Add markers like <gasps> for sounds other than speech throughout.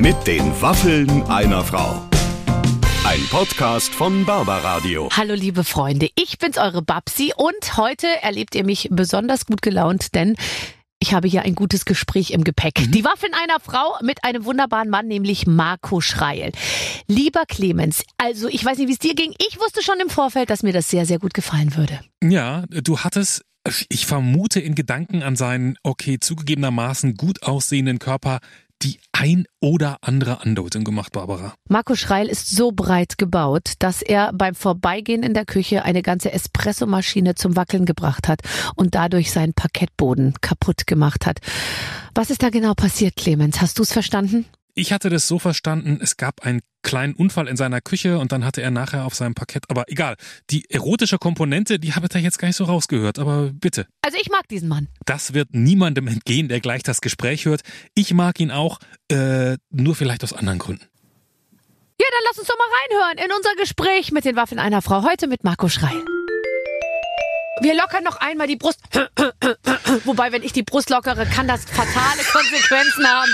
Mit den Waffeln einer Frau. Ein Podcast von Barbaradio. Hallo liebe Freunde, ich bin's eure Babsi und heute erlebt ihr mich besonders gut gelaunt, denn ich habe hier ein gutes Gespräch im Gepäck. Mhm. Die Waffeln einer Frau mit einem wunderbaren Mann, nämlich Marco Schreil. Lieber Clemens, also ich weiß nicht, wie es dir ging. Ich wusste schon im Vorfeld, dass mir das sehr, sehr gut gefallen würde. Ja, du hattest, ich vermute in Gedanken an seinen, okay, zugegebenermaßen gut aussehenden Körper, die ein oder andere Andeutung gemacht, Barbara. Marco Schreil ist so breit gebaut, dass er beim Vorbeigehen in der Küche eine ganze Espressomaschine zum Wackeln gebracht hat und dadurch seinen Parkettboden kaputt gemacht hat. Was ist da genau passiert, Clemens? Hast du es verstanden? Ich hatte das so verstanden, es gab einen kleinen Unfall in seiner Küche und dann hatte er nachher auf seinem Parkett, aber egal, die erotische Komponente, die habe ich da jetzt gar nicht so rausgehört, aber bitte. Also ich mag diesen Mann. Das wird niemandem entgehen, der gleich das Gespräch hört. Ich mag ihn auch, äh, nur vielleicht aus anderen Gründen. Ja, dann lass uns doch mal reinhören in unser Gespräch mit den Waffen einer Frau. Heute mit Marco Schreil. Wir lockern noch einmal die Brust. <clears throat> Wobei, wenn ich die Brust lockere, kann das fatale Konsequenzen haben.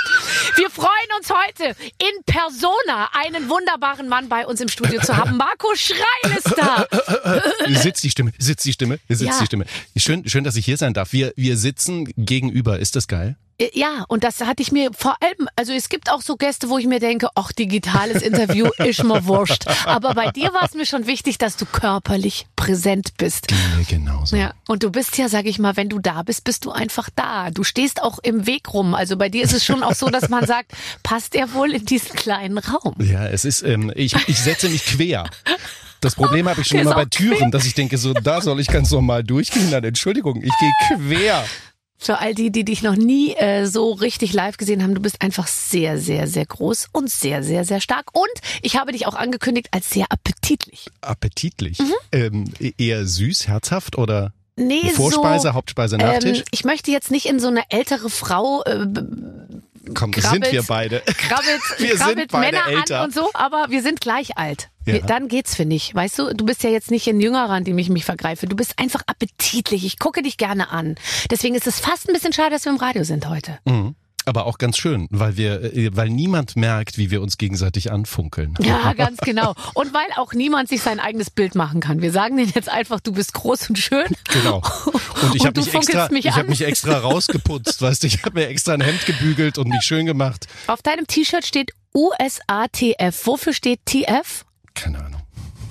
Wir freuen uns heute in Persona einen wunderbaren Mann bei uns im Studio zu haben. Marco Schreil ist da. <laughs> Sitzt die Stimme, sitzt die Stimme, sitzt Ja. die Stimme. Schön, schön, dass ich hier sein darf. Wir, wir sitzen gegenüber. Ist das geil? Äh, Ja, und das hatte ich mir vor allem, also es gibt auch so Gäste, wo ich mir denke, ach, digitales Interview <laughs> ist mir wurscht. Aber bei dir war es mir schon wichtig, dass du körperlich präsent bist. Ja, genau so. Ja, und du bist ja, sag ich mal, wenn du da bist, bist du einfach da. Du stehst auch im Weg rum. Also bei dir ist es schon auch so, dass man sagt, passt er wohl in diesen kleinen Raum? Ja, es ist, ähm, ich, ich setze mich quer. Das Problem habe ich schon <laughs> immer bei Türen, dass ich denke, so, da soll ich ganz normal durchgehen. Dann Entschuldigung, ich gehe quer. Für all die, die dich noch nie äh, so richtig live gesehen haben, du bist einfach sehr, sehr, sehr groß und sehr, sehr, sehr stark. Und ich habe dich auch angekündigt als sehr appetitlich. Appetitlich. Ähm, eher süß, herzhaft oder Nee, Vorspeise, so, Hauptspeise, Nachtisch? Ähm, ich möchte jetzt nicht in so eine ältere Frau äh, Komm, krabbelt- sind wir beide. krabbelt, <laughs> Wir sind krabbelt beide Männer älter. an und so, aber wir sind gleich alt. Ja. Dann geht's, finde ich. Weißt du, du bist ja jetzt nicht ein Jüngerer, an dem ich mich vergreife. Du bist einfach appetitlich. Ich gucke dich gerne an. Deswegen ist es fast ein bisschen schade, dass wir im Radio sind heute. Mhm. Aber auch ganz schön, weil wir, äh, weil niemand merkt, wie wir uns gegenseitig anfunkeln. Ja, ganz genau. Und weil auch niemand sich sein eigenes Bild machen kann. Wir sagen denen jetzt einfach, du bist groß und schön. Genau. Und ich habe mich extra, mich ich an. habe mich extra rausgeputzt, weißt du, ich habe mir extra ein Hemd gebügelt und mich schön gemacht. Auf deinem T-Shirt steht USATF. Wofür steht TF? Keine Ahnung.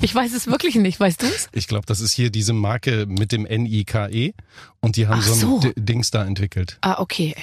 Ich weiß es wirklich nicht. Weißt du es? Ich glaube, das ist hier diese Marke mit dem NIKE und die haben Ach so ein so. D- Dings da entwickelt. Ah, okay.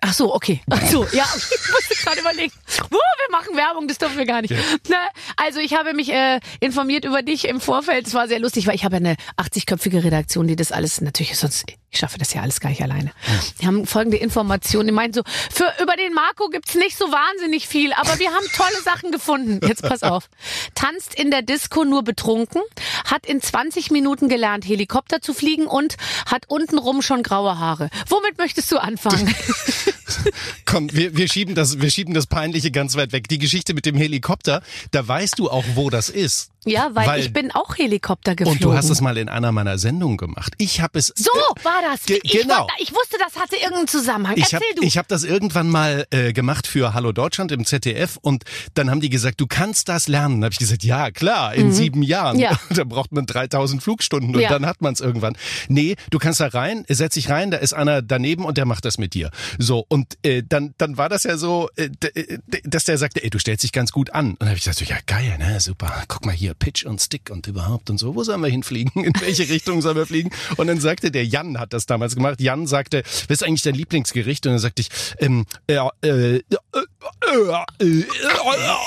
Ach so, okay. Ach so, ja. <laughs> Ich musste gerade überlegen. Uh, wir machen Werbung, das dürfen wir gar nicht. Ja. Na, also ich habe mich äh, informiert über dich im Vorfeld. Es war sehr lustig, weil ich habe eine 80-köpfige Redaktion, die das alles natürlich sonst ich schaffe das ja alles gar nicht alleine. Die haben folgende Informationen. Die meinen so, für über den Marco gibt's nicht so wahnsinnig viel, aber wir haben tolle Sachen gefunden. Jetzt pass auf. Tanzt in der Disco nur betrunken, hat in 20 Minuten gelernt, Helikopter zu fliegen und hat untenrum schon graue Haare. Womit möchtest du anfangen? <laughs> Komm, wir, wir schieben das, wir schieben das Peinliche ganz weit weg. Die Geschichte mit dem Helikopter, da weißt du auch, wo das ist. Ja, weil, Weil- ich bin auch Helikopter geflogen. Und du hast es mal in einer meiner Sendungen gemacht. Ich habe es. so war das. Ge- ich, genau. wollte- ich wusste, das hatte irgendeinen Zusammenhang. Ich Erzähl habe du. ich hab das irgendwann mal äh, gemacht für Hallo Deutschland im ZDF und dann haben die gesagt, du kannst das lernen. Habe ich gesagt, ja klar, in sieben Jahren. Mhm. Ja. <laughs> Da braucht man 3000 Flugstunden und Ja. dann hat man es irgendwann. Nee, du kannst da rein, setz dich rein, da ist einer daneben und der macht das mit dir. So und äh, dann dann war das ja so, äh, äh, dass der sagte, ey, du stellst dich ganz gut an. Und dann habe ich gesagt, ja geil, ne, super. Guck mal hier, Pitch und Stick und überhaupt und so. Wo sollen wir hinfliegen? In welche <laughs> Richtung sollen wir fliegen? Und dann sagte der Jan hat das damals gemacht. Jan sagte, was ist eigentlich dein Lieblingsgericht? Und dann sagte ich, ähm, äh, äh, äh,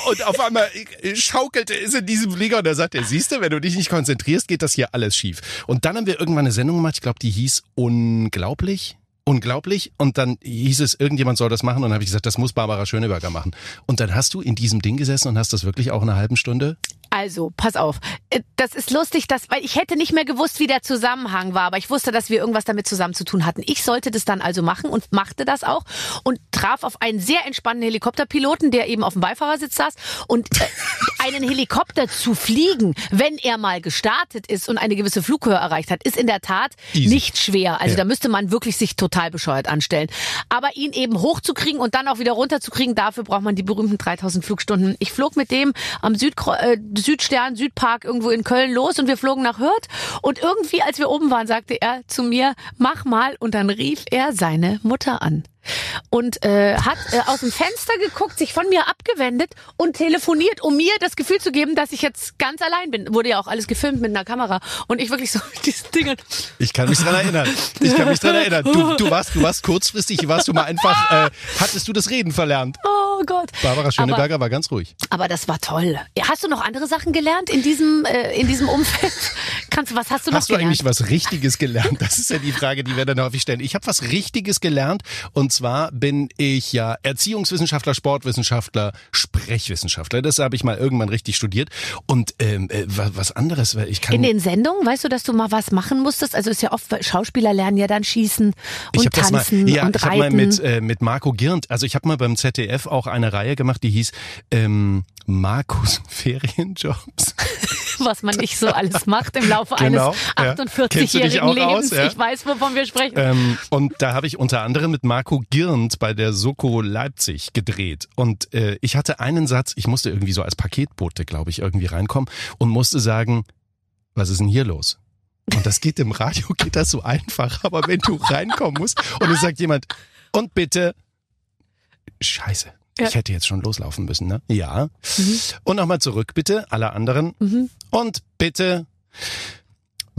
und auf einmal schaukelte es in diesem Flieger und er sagte, siehst du, wenn du dich nicht konzentrierst, geht das hier alles schief. Und dann haben wir irgendwann eine Sendung gemacht, ich glaube, die hieß Unglaublich. Unglaublich. Und dann hieß es, irgendjemand soll das machen. Und dann habe ich gesagt, das muss Barbara Schöneberger machen. Und dann hast du in diesem Ding gesessen und hast das wirklich auch eine halben Stunde Also, pass auf. Äh, Das ist lustig, dass, weil ich hätte nicht mehr gewusst, wie der Zusammenhang war, aber ich wusste, dass wir irgendwas damit zusammen zu tun hatten. Ich sollte das dann also machen und machte das auch und traf auf einen sehr entspannten Helikopterpiloten, der eben auf dem Beifahrersitz saß und äh, <laughs> einen Helikopter zu fliegen, wenn er mal gestartet ist und eine gewisse Flughöhe erreicht hat, ist in der Tat Easy. nicht schwer. Also Ja. da müsste man wirklich sich total bescheuert anstellen. Aber ihn eben hochzukriegen und dann auch wieder runterzukriegen, dafür braucht man die berühmten 3000 Flugstunden. Ich flog mit dem am Südkro äh, Südstern, Südpark irgendwo in Köln los und wir flogen nach Hürth. Und irgendwie, als wir oben waren, sagte er zu mir, mach mal. Und dann rief er seine Mutter an. Und äh, hat äh, aus dem Fenster geguckt, sich von mir abgewendet und telefoniert, um mir das Gefühl zu geben, dass ich jetzt ganz allein bin. Wurde ja auch alles gefilmt mit einer Kamera. Und ich wirklich so mit <laughs> diesen Dingen. Ich kann mich dran erinnern. Ich kann mich dran erinnern. Du, du warst, du warst kurzfristig, warst du mal einfach, äh, hattest du das Reden verlernt. Oh Gott. Barbara Schöneberger war ganz ruhig. Aber das war toll. Hast du noch andere Sachen gelernt in diesem, äh, in diesem Umfeld? Kannst du, was hast du noch Hast du gelernt? eigentlich was Richtiges gelernt? Das ist ja die Frage, die wir dann häufig stellen. Ich habe was Richtiges gelernt und zwar bin ich ja Erziehungswissenschaftler, Sportwissenschaftler, Sprechwissenschaftler. Das habe ich mal irgendwann richtig studiert. Und ähm, äh, wa- was anderes, weil ich kann in den Sendungen, weißt du, dass du mal was machen musstest? Also ist ja oft, Schauspieler lernen ja dann schießen ich und das mal, tanzen ja, und ich habe reiten. mal mit äh, mit Marco Girnt, also ich habe mal beim ZDF auch eine Reihe gemacht, die hieß ähm, Markus <laughs> Ferienjobs. was man nicht so alles macht im Laufe Genau, ja. eines Kennst du dich 48-jährigen auch Lebens. aus, ja? Ich weiß, wovon wir sprechen. Ähm, und da habe ich unter anderem mit Marco Girnt bei der Soko Leipzig gedreht. Und äh, ich hatte einen Satz, ich musste irgendwie so als Paketbote, glaube ich, irgendwie reinkommen und musste sagen, was ist denn hier los? Und das geht im Radio, <laughs> geht das so einfach, aber wenn du reinkommen musst und es sagt jemand, und bitte, scheiße. Ja. Ich hätte jetzt schon loslaufen müssen, ne? Ja. Und nochmal zurück, bitte, alle anderen. Mhm. Und bitte,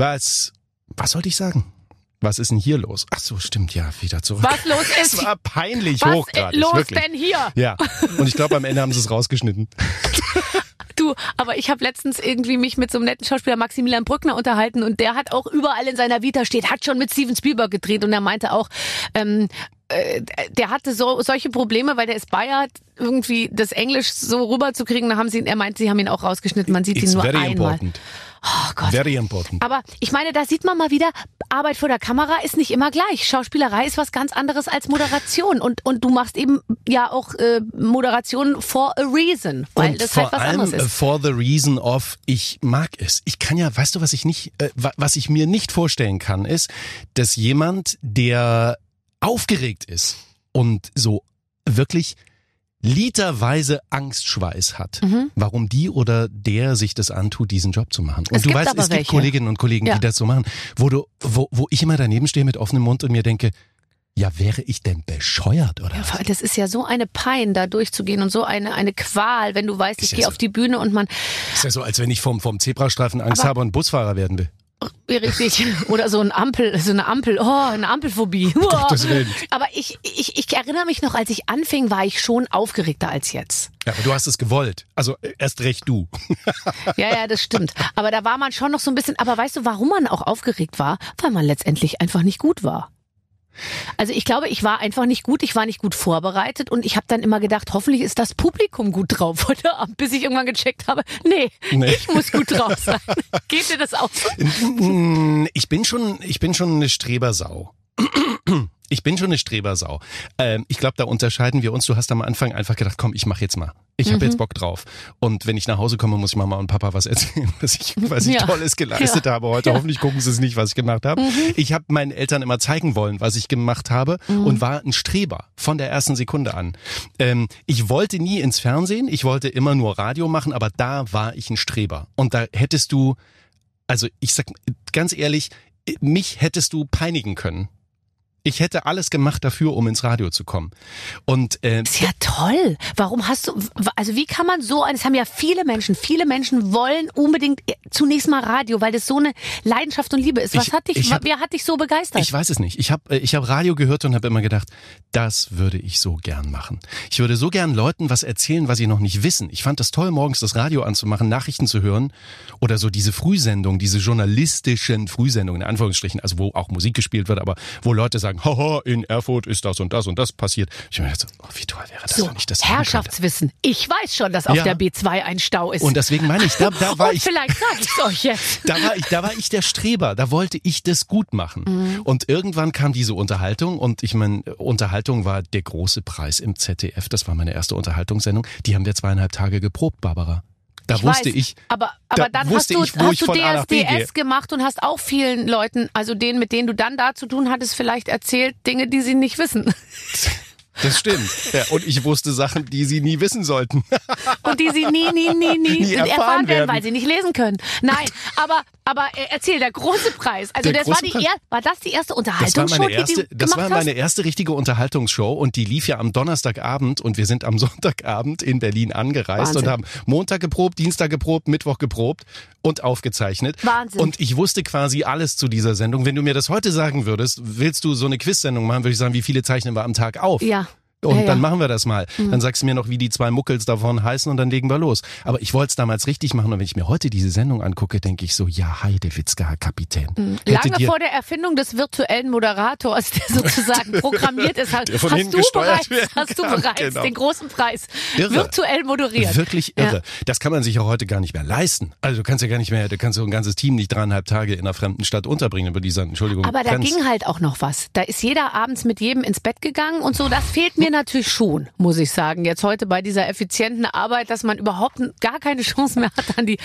was, was sollte ich sagen? Was ist denn hier los? Ach so, stimmt, ja, wieder zurück. Was los <laughs> ist? Es war peinlich was hochgradig, los wirklich. denn hier? Ja, und ich glaube, am Ende haben sie es rausgeschnitten. <laughs> Du, aber ich habe letztens irgendwie mich mit so einem netten Schauspieler Maximilian Brückner unterhalten und der hat auch überall in seiner Vita steht, hat schon mit Steven Spielberg gedreht und er meinte auch, ähm, äh, der hatte so solche Probleme, weil der ist Bayer, irgendwie das Englisch so rüberzukriegen. Da haben sie, ihn- er meint, sie haben ihn auch rausgeschnitten. Man sieht It's ihn nur very einmal. important. Oh Gott. Very important. Aber ich meine, da sieht man mal wieder, Arbeit vor der Kamera ist nicht immer gleich. Schauspielerei ist was ganz anderes als Moderation. Und, und du machst eben ja auch äh, Moderation for a reason, weil und das vor halt was allem anderes äh, ist. for the reason of ich mag es. Ich kann ja, weißt du, was ich nicht, äh, wa- was ich mir nicht vorstellen kann, ist, dass jemand, der aufgeregt ist und so wirklich literweise Angstschweiß hat, warum die oder der sich das antut, diesen Job zu machen. Und Mhm. Es du gibt weißt, es gibt welche. Kolleginnen und Kollegen, Ja. die das so machen, wo du, wo, wo ich immer daneben stehe mit offenem Mund und mir denke, ja, wäre ich denn bescheuert oder Ja, was? das ist ja so eine Pein, da durchzugehen und so eine, eine Qual, wenn du weißt, Ist ich ja gehe so. auf die Bühne und man, Ist ja so, als wenn ich vom, vom Zebrastreifen Angst Aber- habe und Busfahrer werden will. Richtig, <laughs> oder so ein Ampel, so eine Ampel, oh, eine Ampelphobie. <laughs> Oh. Aber ich, ich, ich erinnere mich noch, als ich anfing, war ich schon aufgeregter als jetzt. Ja, aber du hast es gewollt. Also äh, erst recht du. <laughs> Ja, ja, das stimmt. Aber da war man schon noch so ein bisschen, aber weißt du, warum man auch aufgeregt war? Weil man letztendlich einfach nicht gut war. Also ich glaube, ich war einfach nicht gut, ich war nicht gut vorbereitet und ich habe dann immer gedacht, hoffentlich ist das Publikum gut drauf <laughs> heute Abend, bis ich irgendwann gecheckt habe, nee, Nee. ich muss gut drauf <laughs> sein. Geht dir das auch so? Ich bin schon, ich bin schon eine Strebersau. Ich bin schon eine Strebersau. Ähm, ich glaube, da unterscheiden wir uns. Du hast am Anfang einfach gedacht, komm, ich mach jetzt mal. Ich Mhm. habe jetzt Bock drauf. Und wenn ich nach Hause komme, muss ich Mama und Papa was erzählen, <laughs> was ich, was ich Ja. Tolles geleistet habe heute. Hoffentlich gucken sie es nicht, was ich gemacht habe. Mhm. Ich habe meinen Eltern immer zeigen wollen, was ich gemacht habe und war ein Streber von der ersten Sekunde an. Ähm, ich wollte nie ins Fernsehen, ich wollte immer nur Radio machen, aber da war ich ein Streber. Und da hättest du, also ich sag ganz ehrlich, mich hättest du peinigen können. Ich hätte alles gemacht dafür, um ins Radio zu kommen. Und äh, Ist ja toll. Warum hast du, also wie kann man so, es haben ja viele Menschen, viele Menschen wollen unbedingt zunächst mal Radio, weil das so eine Leidenschaft und Liebe ist. Was Ich- hat dich, ich hab- wer hat dich so begeistert? Ich weiß es nicht. Ich habe ich hab Radio gehört und habe immer gedacht, das würde ich so gern machen. Ich würde so gern Leuten was erzählen, was sie noch nicht wissen. Ich fand das toll, morgens das Radio anzumachen, Nachrichten zu hören oder so diese Frühsendung, diese journalistischen Frühsendungen, in Anführungsstrichen, also wo auch Musik gespielt wird, aber wo Leute sagen, sagen, haha, in Erfurt ist das und das und das passiert. Ich mir gedacht, so, oh, wie toll wäre das, So, wenn ich das. Herrschaftswissen. Ich weiß schon, dass auf Ja. der B2 ein Stau ist. Und deswegen meine ich, da, da <laughs> war ich vielleicht sage ich es euch jetzt. <laughs> da war ich, da war ich der Streber, da wollte ich das gut machen. Mhm. Und irgendwann kam diese Unterhaltung und ich meine, Unterhaltung war der große Preis im ZDF, das war meine erste Unterhaltungssendung. Die haben wir zweieinhalb Tage geprobt, Barbara. Da Ich wusste weiß, ich, Aber, aber da dann hast du, ich, hast du. DSDS gemacht und hast auch vielen Leuten, also denen, mit denen du dann da zu tun hattest, vielleicht erzählt Dinge, die sie nicht wissen. <laughs> das stimmt. Ja, und ich wusste Sachen, die sie nie wissen sollten. Und die sie nie, nie, nie, nie, <laughs> Nie erfahren erfahren werden, werden. weil sie nicht lesen können. Nein, aber, aber äh, erzähl, der große Preis. Also Der das war die er war das die erste Das war Unterhaltungsshow, meine erste, die du das war hast? meine erste richtige Unterhaltungsshow und die lief ja am Donnerstagabend und wir sind am <laughs> Sonntagabend in Berlin angereist Wahnsinn. und haben Montag geprobt, Dienstag geprobt, Mittwoch geprobt und aufgezeichnet. Wahnsinn. Und ich wusste quasi alles zu dieser Sendung. Wenn du mir das heute sagen würdest, willst du so eine Quiz-Sendung machen, würde ich sagen, wie viele zeichnen wir am Tag auf? Ja. Und ja, Mhm. dann ja. machen wir das mal. Dann sagst du mir noch, wie die zwei Muckels davon heißen und dann legen wir los. Aber ich wollte es damals richtig machen und wenn ich mir heute diese Sendung angucke, denke ich so, ja, Heidewitzka, Herr Kapitän. Mhm. Lange vor der Erfindung des virtuellen Moderators, der sozusagen <laughs> programmiert ist, hast, hast du bereits, hast du bereits genau. den großen Preis Irre. virtuell moderiert. Wirklich Ja. irre. Das kann man sich auch heute gar nicht mehr leisten. Also du kannst ja gar nicht mehr, du kannst so ein ganzes Team nicht dreieinhalb Tage in einer fremden Stadt unterbringen über dieser, Entschuldigung. Aber da Grenz. ging halt auch noch was. Da ist jeder abends mit jedem ins Bett gegangen und so. Das fehlt mir natürlich schon, muss ich sagen. Jetzt heute bei dieser effizienten Arbeit, dass man überhaupt gar keine Chance mehr hat, an die,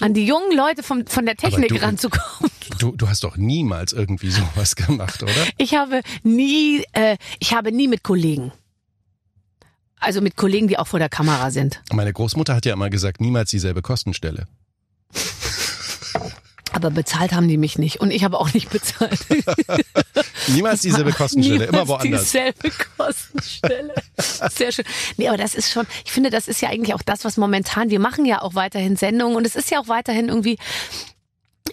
an die jungen Leute vom, von der Technik du- ranzukommen. Du, du hast doch niemals irgendwie sowas gemacht, oder? <laughs> Ich habe nie, äh, ich habe nie mit Kollegen. Also mit Kollegen, die auch vor der Kamera sind. Meine Großmutter hat ja immer gesagt, niemals dieselbe Kostenstelle. Aber bezahlt haben die mich nicht. Und ich habe auch nicht bezahlt. <laughs> Niemals dieselbe Kostenstelle, immer Niemals woanders. Dieselbe Kostenstelle. Sehr schön. Nee, aber das ist schon, ich finde, das ist ja eigentlich auch das, was momentan, wir machen ja auch weiterhin Sendungen und es ist ja auch weiterhin irgendwie,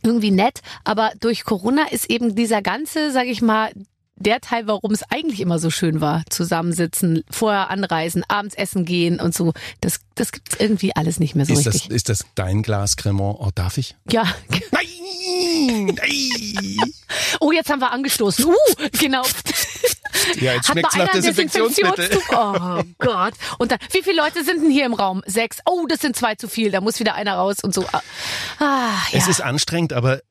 irgendwie nett, aber durch Corona ist eben dieser ganze, sag ich mal, der Teil, warum es eigentlich immer so schön war, zusammensitzen, vorher anreisen, abends essen gehen und so, das, das gibt's irgendwie alles nicht mehr so Ist das, richtig. ist das dein Glas Cremant? Oh, darf ich? Ja. Nein! Oh, jetzt haben wir angestoßen. Uh, genau. Ja, jetzt mal nach Desinfektionsmittel. Oh Gott. Und dann, wie viele Leute sind denn hier im Raum? Sechs. Oh, das sind zwei zu viel. Da muss wieder einer raus und so. Ah, ja. Es ist anstrengend, aber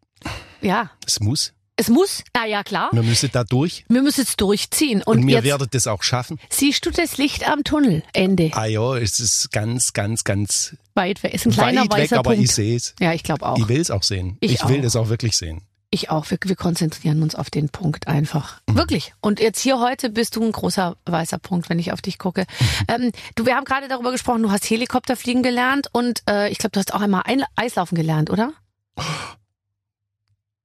ja. es muss. Es muss. Na ja, klar. Wir müssen da durch. Wir müssen es durchziehen. Und, Und, wir werdet das auch schaffen. siehst du das Licht am Tunnel. Ende. Ah ja, es ist ganz, ganz, ganz Weit weg. Ist ein kleiner weit weg, weißer aber ich sehe es. Ja, ich glaube auch. Ich will es auch sehen. Ich will auch. das auch wirklich sehen. Ich auch. Wir, wir konzentrieren uns auf den Punkt einfach. Mhm. Wirklich. Und jetzt hier heute bist du ein großer weißer Punkt, wenn ich auf dich gucke. <laughs> Ähm, du, wir haben gerade darüber gesprochen, du hast Helikopter fliegen gelernt und äh, ich glaube, du hast auch einmal ein Eislaufen gelernt, oder? <laughs>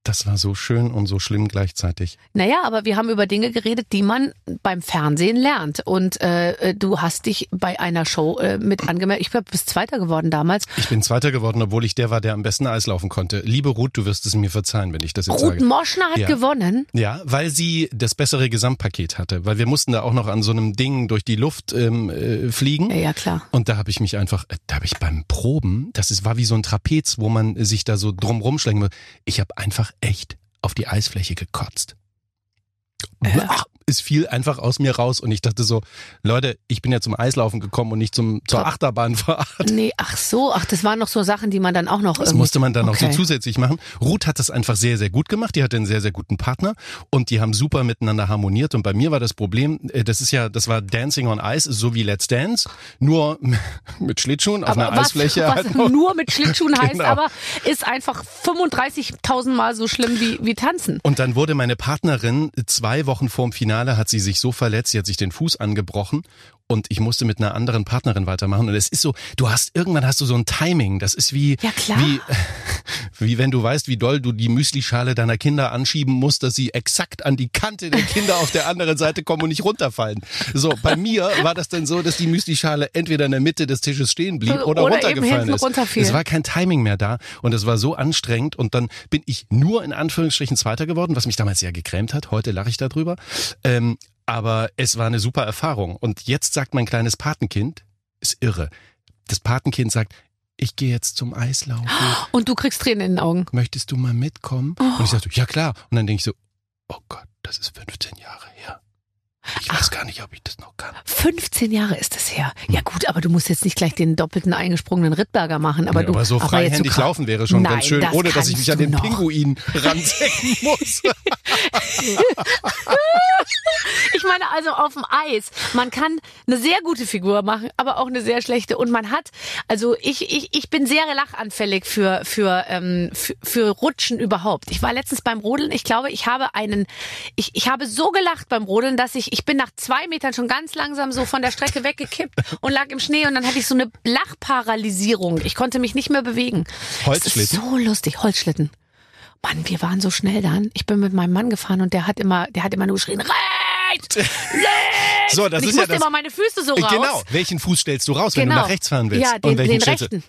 Das war so schön und so schlimm gleichzeitig. Naja, aber wir haben über Dinge geredet, die man beim Fernsehen lernt. Und äh, du hast dich bei einer Show äh, mit angemeldet. Ich glaube, du bist Zweiter geworden damals. Ich bin Zweiter geworden, obwohl ich der war, der am besten Eislaufen konnte. Liebe Ruth, du wirst es mir verzeihen, wenn ich das jetzt Ruth sage. Moschner hat Ja. gewonnen. Ja, weil sie das bessere Gesamtpaket hatte. Weil wir mussten da auch noch an so einem Ding durch die Luft ähm, äh, fliegen. Ja, ja, klar. Und da habe ich mich einfach, äh, da habe ich beim Proben, das ist, war wie so ein Trapez, wo man sich da so drum rumschlägen will. Ich habe einfach echt auf die Eisfläche gekotzt. Äh. Ach, es fiel einfach aus mir raus und ich dachte so, Leute, ich bin ja zum Eislaufen gekommen und nicht zum zur. Achterbahnfahrt. Nee, ach so, ach, das waren noch so Sachen, die man dann auch noch. Das irgendwie- musste man dann noch Okay. so zusätzlich machen. Ruth hat das einfach sehr, sehr gut gemacht. Die hatte einen sehr, sehr guten Partner und die haben super miteinander harmoniert. Und bei mir war das Problem, äh, das ist ja, das war Dancing on Ice, so wie Let's Dance, nur <laughs> mit Schlittschuhen auf Aber einer was, Eisfläche. was halt noch. <laughs> nur mit Schlittschuhen heißt, Genau. aber ist einfach 35.000 Mal so schlimm wie, wie tanzen. Und dann wurde meine Partnerin zwei Wochen vorm Finale hat sie sich so verletzt, sie hat sich den Fuß angebrochen und ich musste mit einer anderen Partnerin weitermachen. Und es ist so, du hast irgendwann hast du so ein Timing. Das ist wie Ja, klar. wie <laughs> wie wenn du weißt, wie doll du die Müslischale deiner Kinder anschieben musst, dass sie exakt an die Kante der Kinder auf der anderen Seite kommen und nicht runterfallen. So, bei <laughs> mir war das dann so, dass die Müslischale entweder in der Mitte des Tisches stehen blieb oder, Oder runtergefallen ist. runterfiel. Es war kein Timing mehr da und es war so anstrengend und dann bin ich nur in Anführungsstrichen Zweiter geworden, was mich damals sehr gegrämt hat. Heute lache ich darüber. Ähm, aber es war eine super Erfahrung. Und jetzt sagt mein kleines Patenkind, ist irre. Das Patenkind sagt, ich gehe jetzt zum Eislaufen. <gasps> Und du kriegst Tränen in den Augen. Möchtest du mal mitkommen? Und ich sagte, ja klar. Und dann denke ich so, oh Gott, das ist 15 Jahre her. Ich weiß gar nicht, ob ich das noch kann. 15 Jahre ist es her. Ja gut, aber du musst jetzt nicht gleich den doppelten eingesprungenen Rittberger machen. Aber, Nee, du, aber so freihändig so krass- laufen wäre schon Nein, ganz schön, das ohne dass ich mich an den noch. Pinguin ransecken <laughs> muss. Ich meine also auf dem Eis. Man kann eine sehr gute Figur machen, aber auch eine sehr schlechte. Und man hat, also ich, ich, ich bin sehr lachanfällig für, für, ähm, für, für Rutschen überhaupt. Ich war letztens beim Rodeln. Ich glaube, ich habe einen, ich, ich habe so gelacht beim Rodeln, dass ich, ich bin nach zwei Metern schon ganz langsam so von der Strecke weggekippt und lag im Schnee und dann hatte ich so eine Lachparalysierung. Ich konnte mich nicht mehr bewegen. Holzschlitten? Das so lustig. Holzschlitten. Mann, wir waren so schnell dann. Ich bin mit meinem Mann gefahren und der hat immer, der hat immer nur geschrien, rechts, <laughs> rechts. So, das und ich ist ja musste das- immer meine Füße so raus. Genau. Welchen Fuß stellst du raus, wenn Genau. du nach rechts fahren willst? Ja, den, Und welchen den rechten.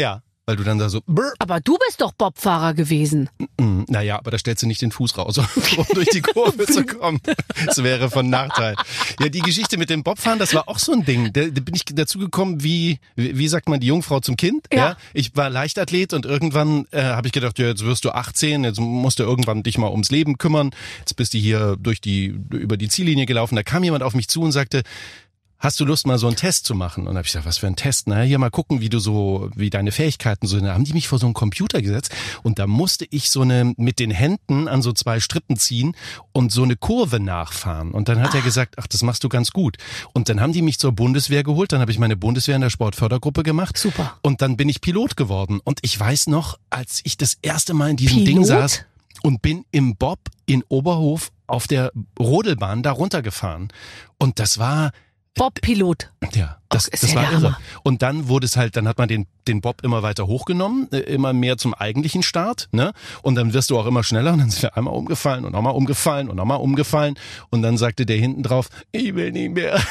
Ja, weil du dann da so. Brr, Aber du bist doch Bobfahrer gewesen. mm, naja, aber da stellst du nicht den Fuß raus, <laughs> um durch die Kurve zu kommen. <laughs> Das wäre von Nachteil. Ja, die Geschichte mit dem Bobfahren, das war auch so ein Ding. Da, da bin ich dazu gekommen, wie, wie sagt man, die Jungfrau zum Kind. Ja. Ich war Leichtathlet und irgendwann äh, habe ich gedacht, ja, jetzt wirst du 18, jetzt musst du irgendwann dich mal ums Leben kümmern. Jetzt bist du hier durch die über die Ziellinie gelaufen. Da kam jemand auf mich zu und sagte, Hast du Lust, mal so einen Test zu machen? Und habe ich gesagt, was für ein Test? Na, hier mal gucken, wie du so, wie deine Fähigkeiten so. Da haben die mich vor so einen Computer gesetzt und da musste ich so eine mit den Händen an so zwei Strippen ziehen und so eine Kurve nachfahren. Und dann hat er gesagt, ach, das machst du ganz gut. Und dann haben die mich zur Bundeswehr geholt. Dann habe ich meine Bundeswehr in der Sportfördergruppe gemacht. Super. Und dann bin ich Pilot geworden. Und ich weiß noch, als ich das erste Mal in diesem Ding Pilot? saß und bin im Bob in Oberhof auf der Rodelbahn da runtergefahren. Und das war Bob-Pilot. ja, das, ist das ja war irre. Und dann wurde es halt, dann hat man den, den Bob immer weiter hochgenommen, äh, immer mehr zum eigentlichen Start, ne? Und dann wirst du auch immer schneller und dann sind wir einmal umgefallen und nochmal umgefallen und nochmal umgefallen. Und dann sagte der hinten drauf, ich will nie mehr. <laughs> da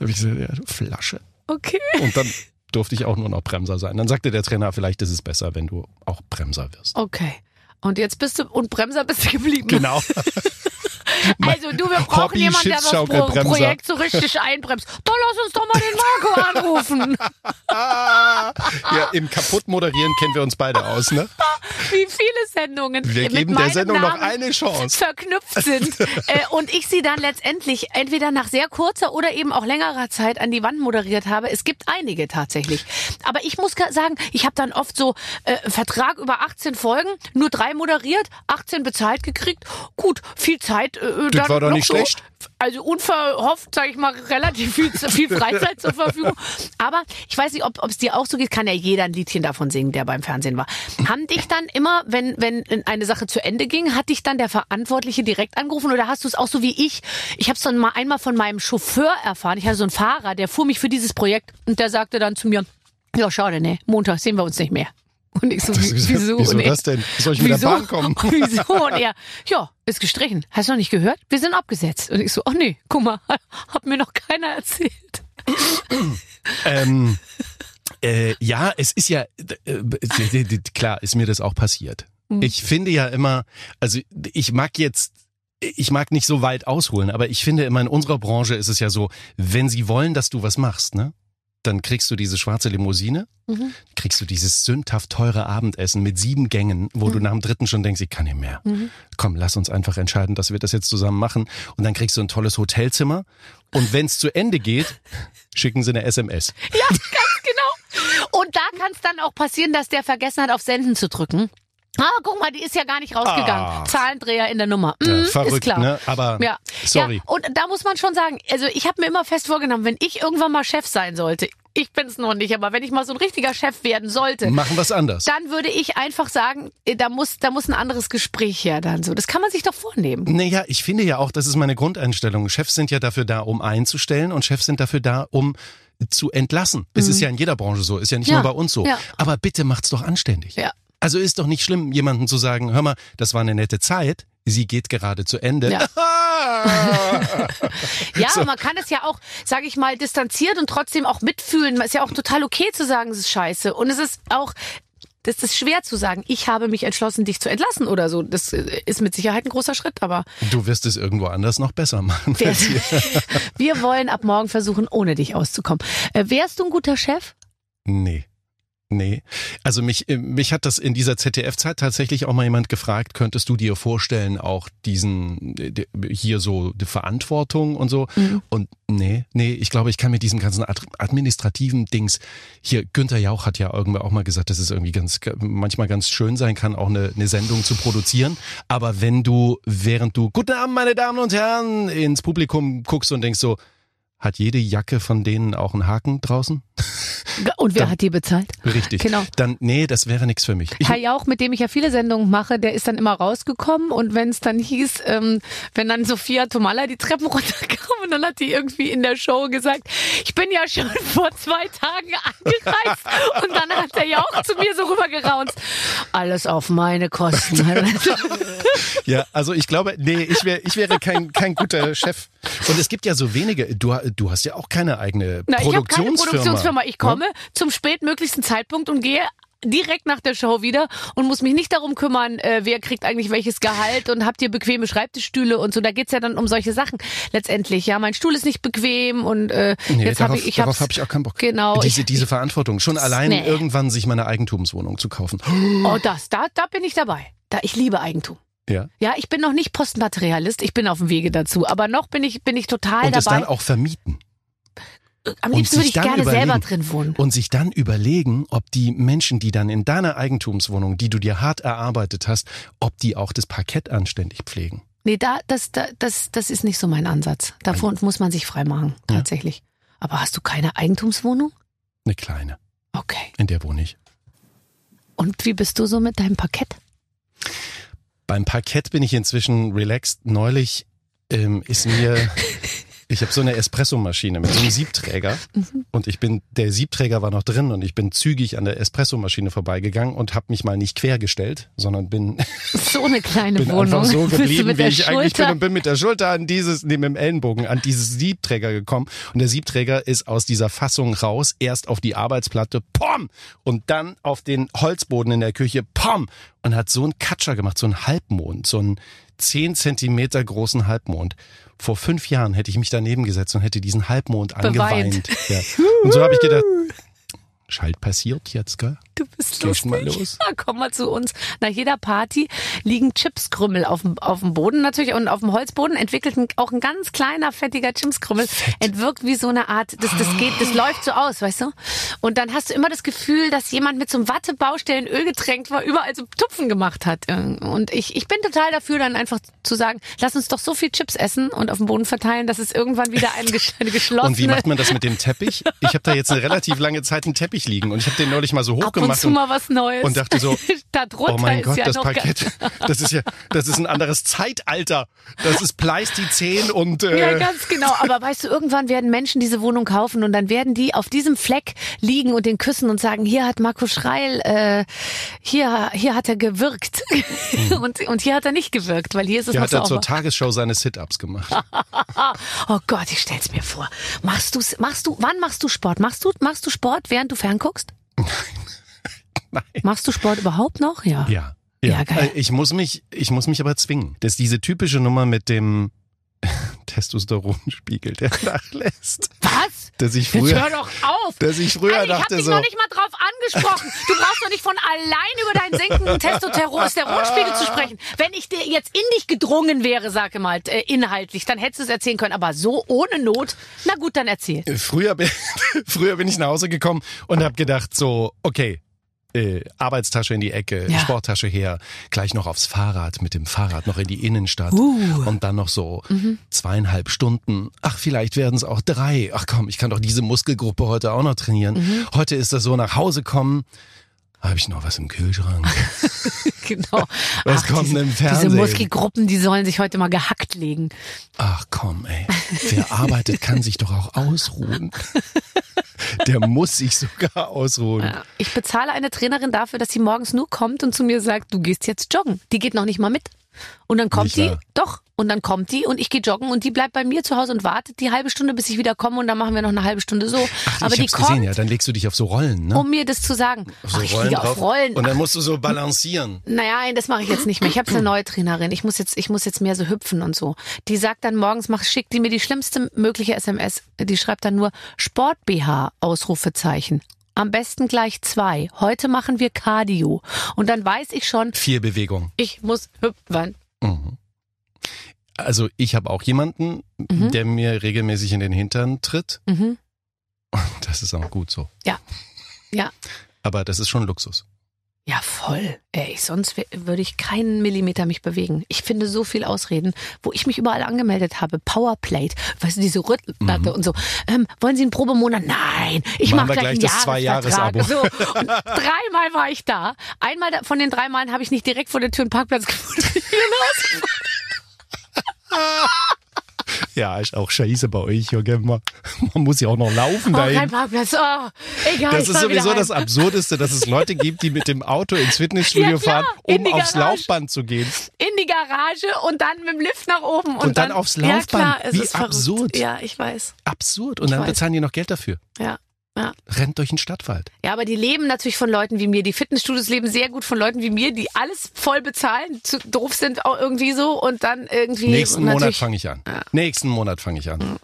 hab ich gesagt, ja, du Flasche. Okay. Und dann durfte ich auch nur noch Bremser sein. Dann sagte der Trainer, vielleicht ist es besser, wenn du auch Bremser wirst. Okay. Und jetzt bist du, und Bremser bist du geblieben. Genau. <laughs> Also du, wir brauchen jemanden, der das Pro. Projekt so richtig einbremst. Dann lass uns doch mal den Marco anrufen. <laughs> Ja, im kaputt moderieren kennen wir uns beide aus, ne? Wie viele Sendungen Wir mit geben der Sendung noch Namen eine Chance. verknüpft sind <laughs> äh, und ich sie dann letztendlich entweder nach sehr kurzer oder eben auch längerer Zeit an die Wand moderiert habe. Es gibt einige tatsächlich. Aber ich muss sagen, ich habe dann oft so äh, Vertrag über 18 Folgen, nur drei moderiert, 18 bezahlt gekriegt. Gut, viel Zeit. Äh, dann war doch nicht so, schlecht. Also unverhofft, sage ich mal, relativ viel, viel Freizeit zur Verfügung. Aber ich weiß nicht, ob es dir auch so geht, kann ja jeder ein Liedchen davon singen, der beim Fernsehen war. Haben dich dann immer, wenn, wenn eine Sache zu Ende ging, hat dich dann der Verantwortliche direkt angerufen oder hast du es auch so wie ich? Ich habe es dann mal einmal von meinem Chauffeur erfahren. Ich hatte so einen Fahrer, der fuhr mich für dieses Projekt und der sagte dann zu mir, ja, schade, ne, Montag sehen wir uns nicht mehr. Und ich so, wie, wieso? Wieso Und er- das denn? Soll ich mit der Wieso? Bahn kommen? <laughs> Wieso? Und er, ja, ist gestrichen. Hast du noch nicht gehört? Wir sind abgesetzt. Und ich so, ach nee, guck mal, <laughs> hat mir noch keiner erzählt. <clears throat> Ähm, äh, ja, es ist ja, äh, äh, klar, ist mir das auch passiert. Mhm. Ich finde ja immer, also ich mag jetzt, ich mag nicht so weit ausholen, aber ich finde immer in unserer Branche ist es ja so, wenn sie wollen, dass du was machst, ne? Dann kriegst du diese schwarze Limousine, Mhm. kriegst du dieses sündhaft teure Abendessen mit sieben Gängen, wo du nach dem dritten schon denkst, ich kann nicht mehr. Mhm. Komm, lass uns einfach entscheiden, dass wir das jetzt zusammen machen. Und dann kriegst du ein tolles Hotelzimmer. Und wenn es zu Ende geht, <laughs> schicken sie eine SMS. Ja, ganz genau. Und da kann es dann auch passieren, dass der vergessen hat, auf Senden zu drücken. Ah, guck mal, die ist ja gar nicht rausgegangen. Ah. Zahlendreher in der Nummer. Ja, Mhm, verrückt, ist klar. ne? Aber ja. sorry. Ja, und da muss man schon sagen, also ich habe mir immer fest vorgenommen, wenn ich irgendwann mal Chef sein sollte, ich bin es noch nicht, aber wenn ich mal so ein richtiger Chef werden sollte, Machen wir's anders. dann würde ich einfach sagen, äh, da muss, da muss ein anderes Gespräch her dann so. Das kann man sich doch vornehmen. Naja, ich finde ja auch, das ist meine Grundeinstellung. Chefs sind ja dafür da, um einzustellen und Chefs sind dafür da, um zu entlassen. Es ist ja in jeder Branche so, ist ja nicht Mhm. Ja, nur bei uns so. ja. Aber bitte macht's doch anständig. Ja. Also ist doch nicht schlimm, jemandem zu sagen, hör mal, das war eine nette Zeit, sie geht gerade zu Ende. Ja. <laughs> Ja, aber man kann es ja auch, sage ich mal, distanziert und trotzdem auch mitfühlen. Es ist ja auch total okay zu sagen, es ist scheiße. Und es ist auch, das ist schwer zu sagen, ich habe mich entschlossen, dich zu entlassen oder so. Das äh, ist mit Sicherheit ein großer Schritt, aber du wirst es irgendwo anders noch besser machen. hier. <laughs> wir wollen ab morgen versuchen, ohne dich auszukommen. Äh, wärst du ein guter Chef? nee. Nee. Also mich, äh, mich hat das in dieser ZDF-Zeit tatsächlich auch mal jemand gefragt, könntest du dir vorstellen, auch diesen, äh, hier so die Verantwortung und so? Mhm. Und nee, nee, ich glaube, ich kann mit diesem ganzen ad- administrativen Dings, hier Günther Jauch hat ja irgendwann auch mal gesagt, dass es irgendwie ganz, manchmal ganz schön sein kann, auch eine, eine Sendung zu produzieren. Aber wenn du, während du, guten Abend, meine Damen und Herren, ins Publikum guckst und denkst so, hat jede Jacke von denen auch einen Haken draußen? Und wer Dann- hat die bezahlt? Richtig. Genau. Dann, nee, das wäre nichts für mich. Ich, Herr Jauch, mit dem ich ja viele Sendungen mache, der ist dann immer rausgekommen und wenn es dann hieß, ähm, wenn dann Sophia Tomalla die Treppen <laughs> runterkam und dann hat die irgendwie in der Show gesagt, ich bin ja schon <laughs> vor zwei Tagen angereist <laughs> und dann hat der Jauch zu mir so rübergeraunt. Alles auf meine Kosten. ja, also ich glaube, nee, ich wäre, ich wäre kein, kein guter Chef. Und es gibt ja so wenige. Du, du hast ja auch keine eigene Na, ich habe keine Produktionsfirma. Produktionsfirma. Ich Ja? komme zum spätmöglichsten Zeitpunkt und gehe direkt nach der Show wieder und muss mich nicht darum kümmern, äh, wer kriegt eigentlich welches Gehalt und habt ihr bequeme Schreibtischstühle und so. Da geht's ja dann um solche Sachen letztendlich. Ja, mein Stuhl ist nicht bequem und äh, Nee, jetzt darauf, habe ich, ich darauf habe ich auch keinen Bock. Genau. Diese, ich, diese Verantwortung. Schon allein Nee. irgendwann sich meine Eigentumswohnung zu kaufen. oh, das, da, da bin ich dabei. Da, ich liebe Eigentum. Ja. Ja, ich bin noch nicht Postmaterialist, ich bin auf dem Wege dazu, aber noch bin ich bin ich total Und es dabei. dann auch vermieten. Am und liebsten würde ich gerne selber drin wohnen. Und sich dann überlegen, ob die Menschen, die dann in deiner Eigentumswohnung, die du dir hart erarbeitet hast, ob die auch das Parkett anständig pflegen. Nee, da, das, da, das, das ist nicht so mein Ansatz. Davon muss man sich freimachen, Ja. tatsächlich. Aber hast du keine Eigentumswohnung? Eine kleine. Okay. In der wohne ich. Und wie bist du so mit deinem Parkett? Beim Parkett bin ich inzwischen relaxed. Neulich ähm, ist mir, <laughs> ich habe so eine Espressomaschine mit so einem Siebträger und ich bin, der Siebträger war noch drin und ich bin zügig an der Espressomaschine vorbeigegangen und habe mich mal nicht quergestellt, sondern bin, <laughs> So eine kleine bin Wohnung. einfach so geblieben, wie ich eigentlich bin Schulter? und bin mit der Schulter an dieses, mit dem Ellenbogen an dieses Siebträger gekommen und der Siebträger ist aus dieser Fassung raus, erst auf die Arbeitsplatte, pom, und dann auf den Holzboden in der Küche, pom, und hat so einen Katscher gemacht, so einen Halbmond, so einen zehn Zentimeter großen Halbmond. Vor fünf Jahren hätte ich mich daneben gesetzt und hätte diesen Halbmond angeweint. Ja. <laughs> Und so habe ich gedacht, Schalt passiert jetzt, gell? Du bist Gehst lustig. mal los. Ja, komm mal zu uns. Nach jeder Party liegen Chipskrümmel auf dem, auf dem Boden natürlich und auf dem Holzboden entwickelt ein, auch ein ganz kleiner, fettiger Chipskrümmel. Entwirkt wie so eine Art, das, das geht, das läuft so aus, weißt du? Und dann hast du immer das Gefühl, dass jemand mit so einem Wattebaustell in Öl getränkt war, überall so Tupfen gemacht hat. Und ich, ich bin total dafür, dann einfach zu sagen, lass uns doch so viel Chips essen und auf dem Boden verteilen, dass es irgendwann wieder ein, <laughs> gesch- eine geschlossene... Und wie macht man das mit dem Teppich? Ich habe da jetzt eine relativ lange Zeit einen Teppich liegen und ich habe den neulich mal so Ab und hochgemacht zu mal was Neues. und dachte so, <laughs> oh mein ist Gott, ja das Parkett, das ist ja, das ist ein anderes Zeitalter. Das ist Pleistizän und äh, Ja, ganz genau. Aber weißt du, irgendwann werden Menschen diese Wohnung kaufen und dann werden die auf diesem Fleck liegen und den küssen und sagen, hier hat Marco Schreil, äh, hier, hier hat er gewirkt. <laughs> Und, und hier hat er nicht gewirkt, weil hier ist es noch hat er zur. Tagesshow seine Sit-Ups gemacht. <laughs> Oh Gott, ich stell's mir vor. Machst du's, machst du, wann machst du Sport? Machst du, machst du Sport, während du fernguckst? <laughs> Nein. Machst du Sport überhaupt noch? Ja. Ja. Ja, geil. Äh, Ich muss mich, ich muss mich aber zwingen. Das ist diese typische Nummer mit dem <laughs> Testosteronspiegel, der nachlässt. Was? Dass ich Jetzt früher, hör doch auf! dass ich früher Alter, ich hab dachte dich so, noch nicht mal drauf angesprochen. Du brauchst doch nicht von allein über deinen sinkenden Testosteronspiegel zu sprechen. Wenn ich dir jetzt in dich gedrungen wäre, sage mal, äh, inhaltlich, dann hättest du es erzählen können. Aber so ohne Not, na gut, dann erzähl. früher bin, <laughs> früher bin ich nach Hause gekommen und habe gedacht so, okay, äh, Arbeitstasche in die Ecke, Ja. Sporttasche her, gleich noch aufs Fahrrad, mit dem Fahrrad noch in die Innenstadt Uh. und dann noch so Mhm. zweieinhalb Stunden. Ach, vielleicht werden es auch drei. Ach komm, ich kann doch diese Muskelgruppe heute auch noch trainieren. Mhm. Heute ist das so, nach Hause kommen, habe ich noch was im Kühlschrank. <laughs> Genau. Was Ach, kommt diese, denn im Diese Fernsehen? Muskelgruppen, die sollen sich heute mal gehackt legen. Ach komm, ey. <laughs> Wer arbeitet, kann sich doch auch ausruhen. Der muss sich sogar ausruhen. Ich bezahle eine Trainerin dafür, dass sie morgens nur kommt und zu mir sagt, du gehst jetzt joggen. Die geht noch nicht mal mit. Und dann kommt die, doch, und dann kommt die und ich gehe joggen und die bleibt bei mir zu Hause und wartet die halbe Stunde, bis ich wieder komme und dann machen wir noch eine halbe Stunde so. Ach, Aber ich die hab's kommt, gesehen, ja. Dann legst du dich auf so Rollen, ne? um mir das zu sagen. Auf so Ach, ich Rollen liege auf. Rollen. Und dann musst du so balancieren. Naja, nein, das mache ich jetzt nicht mehr. Ich habe eine neue Trainerin. Ich muss jetzt, ich muss jetzt mehr so hüpfen und so. Die sagt dann morgens, mach, schickt die mir die schlimmste mögliche SMS. Die schreibt dann nur Sport BH Ausrufezeichen. Am besten gleich zwei. Heute machen wir Cardio. Und dann weiß ich schon, Vier Bewegungen. ich muss hüpfen. Mhm. Also ich habe auch jemanden, Mhm. der mir regelmäßig in den Hintern tritt. Mhm. Und das ist auch gut so. Ja. Ja. Aber das ist schon Luxus. Ja, voll. Ey, sonst würde ich keinen Millimeter mich bewegen. Ich finde so viel Ausreden, wo ich mich überall angemeldet habe. Powerplate, weißt du, diese Rüttelplatte und so. Ähm, wollen Sie einen Probemonat? Nein, ich Mhm. Mache wir gleich, gleich das Jahresvertrag. Zwei-Jahres-Abo. So. Und dreimal war ich da. Einmal da- von den drei Malen habe ich nicht direkt vor der Tür einen Parkplatz gefunden. <laughs> Ja, ist auch scheiße bei euch, Junge. Man, <laughs> man muss ja auch noch laufen Oh, dahin. kein Parkplatz. Oh, egal. Das ich ist sowieso das. Absurdeste, dass es Leute gibt, die mit dem Auto ins Fitnessstudio <laughs> Ja, klar, fahren, um aufs. Laufband zu gehen. In die Garage und dann mit dem Lift nach oben. Und, Und dann aufs Ja, Laufband. klar, es Wie ist verrückt. absurd. Ja, ich weiß. Absurd. Und Ich dann weiß. bezahlen die noch Geld dafür. Ja. Ja. Rennt durch den Stadtwald. Ja, aber die leben natürlich von Leuten wie mir. Die Fitnessstudios leben sehr gut von Leuten wie mir, die alles voll bezahlen, zu doof sind auch irgendwie so und dann irgendwie. Nächsten Monat fange ich an. Nächsten Monat fange ich an.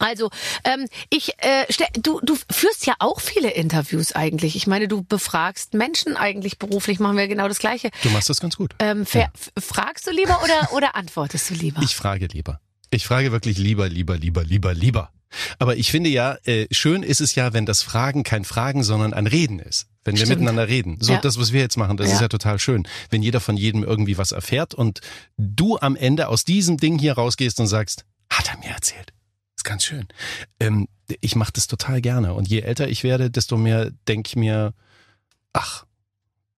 Also, ähm, ich, äh, du, du führst ja auch viele Interviews eigentlich. Ich meine, du befragst Menschen eigentlich beruflich, machen wir genau das Gleiche. Du machst das ganz gut. Ähm, f- Fragst du lieber oder, oder antwortest du lieber? Ich frage lieber. Ich frage wirklich lieber, lieber, lieber, lieber, lieber. Aber ich finde ja, äh, schön ist es ja, wenn das Fragen kein Fragen, sondern ein Reden ist. Wenn wir Stimmt. miteinander reden. So Ja. das, was wir jetzt machen, das Ja. ist ja total schön. Wenn jeder von jedem irgendwie was erfährt und du am Ende aus diesem Ding hier rausgehst und sagst, hat er mir erzählt. Ist ganz schön. Ähm, ich mache das total gerne. Und je älter ich werde, desto mehr denke ich mir, ach,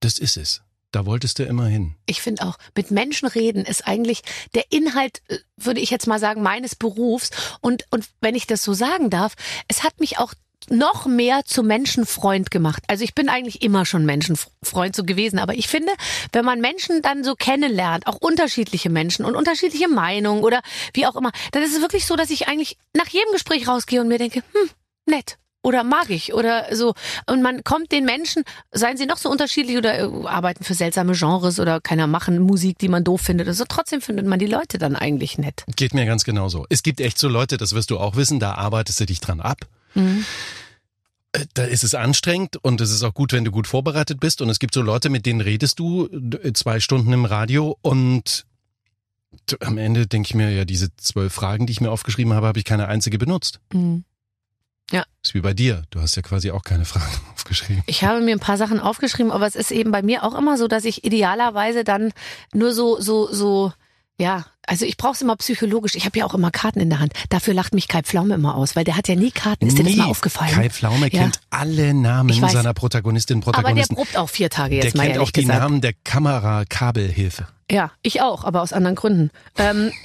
das ist es. Da wolltest du immer hin. Ich finde auch, mit Menschen reden ist eigentlich der Inhalt, äh, würde ich jetzt mal sagen, meines Berufs. Und, und wenn ich das so sagen darf, es hat mich auch noch mehr zu Menschenfreund gemacht. Also ich bin eigentlich immer schon Menschenfreund so gewesen, aber ich finde, wenn man Menschen dann so kennenlernt, auch unterschiedliche Menschen und unterschiedliche Meinungen oder wie auch immer, dann ist es wirklich so, dass ich eigentlich nach jedem Gespräch rausgehe und mir denke, hm, nett. Oder mag ich oder so. Und man kommt den Menschen, seien sie noch so unterschiedlich oder äh, arbeiten für seltsame Genres oder keiner machen Musik, die man doof findet. Also trotzdem findet man die Leute dann eigentlich nett. Geht mir ganz genauso. Es gibt echt so Leute, das wirst du auch wissen, da arbeitest du dich dran ab. Äh, Da ist es anstrengend und es ist auch gut, wenn du gut vorbereitet bist. Und es gibt so Leute, mit denen redest du äh, zwei Stunden im Radio und am Ende denke ich mir, ja, diese zwölf Fragen, die ich mir aufgeschrieben habe, habe ich keine einzige benutzt. Mhm. Ist wie bei dir. Du hast ja quasi auch keine Fragen <laughs> aufgeschrieben. Ich habe mir ein paar Sachen aufgeschrieben, aber es ist eben bei mir auch immer so, dass ich idealerweise dann nur so, so, so, ja, also ich brauche es immer psychologisch. Ich habe ja auch immer Karten in der Hand. Dafür lacht mich Kai Pflaume immer aus, weil der hat ja nie Karten. Ist dir das Nie. mal aufgefallen? Kai Pflaume Ja. kennt alle Namen seiner Protagonistinnen und aber der Protagonisten. probt auch vier Tage Der jetzt mal kennt auch die gesagt. Namen der Kamerakabelhilfe. Ja, ich auch, aber aus anderen Gründen. Ähm, <laughs>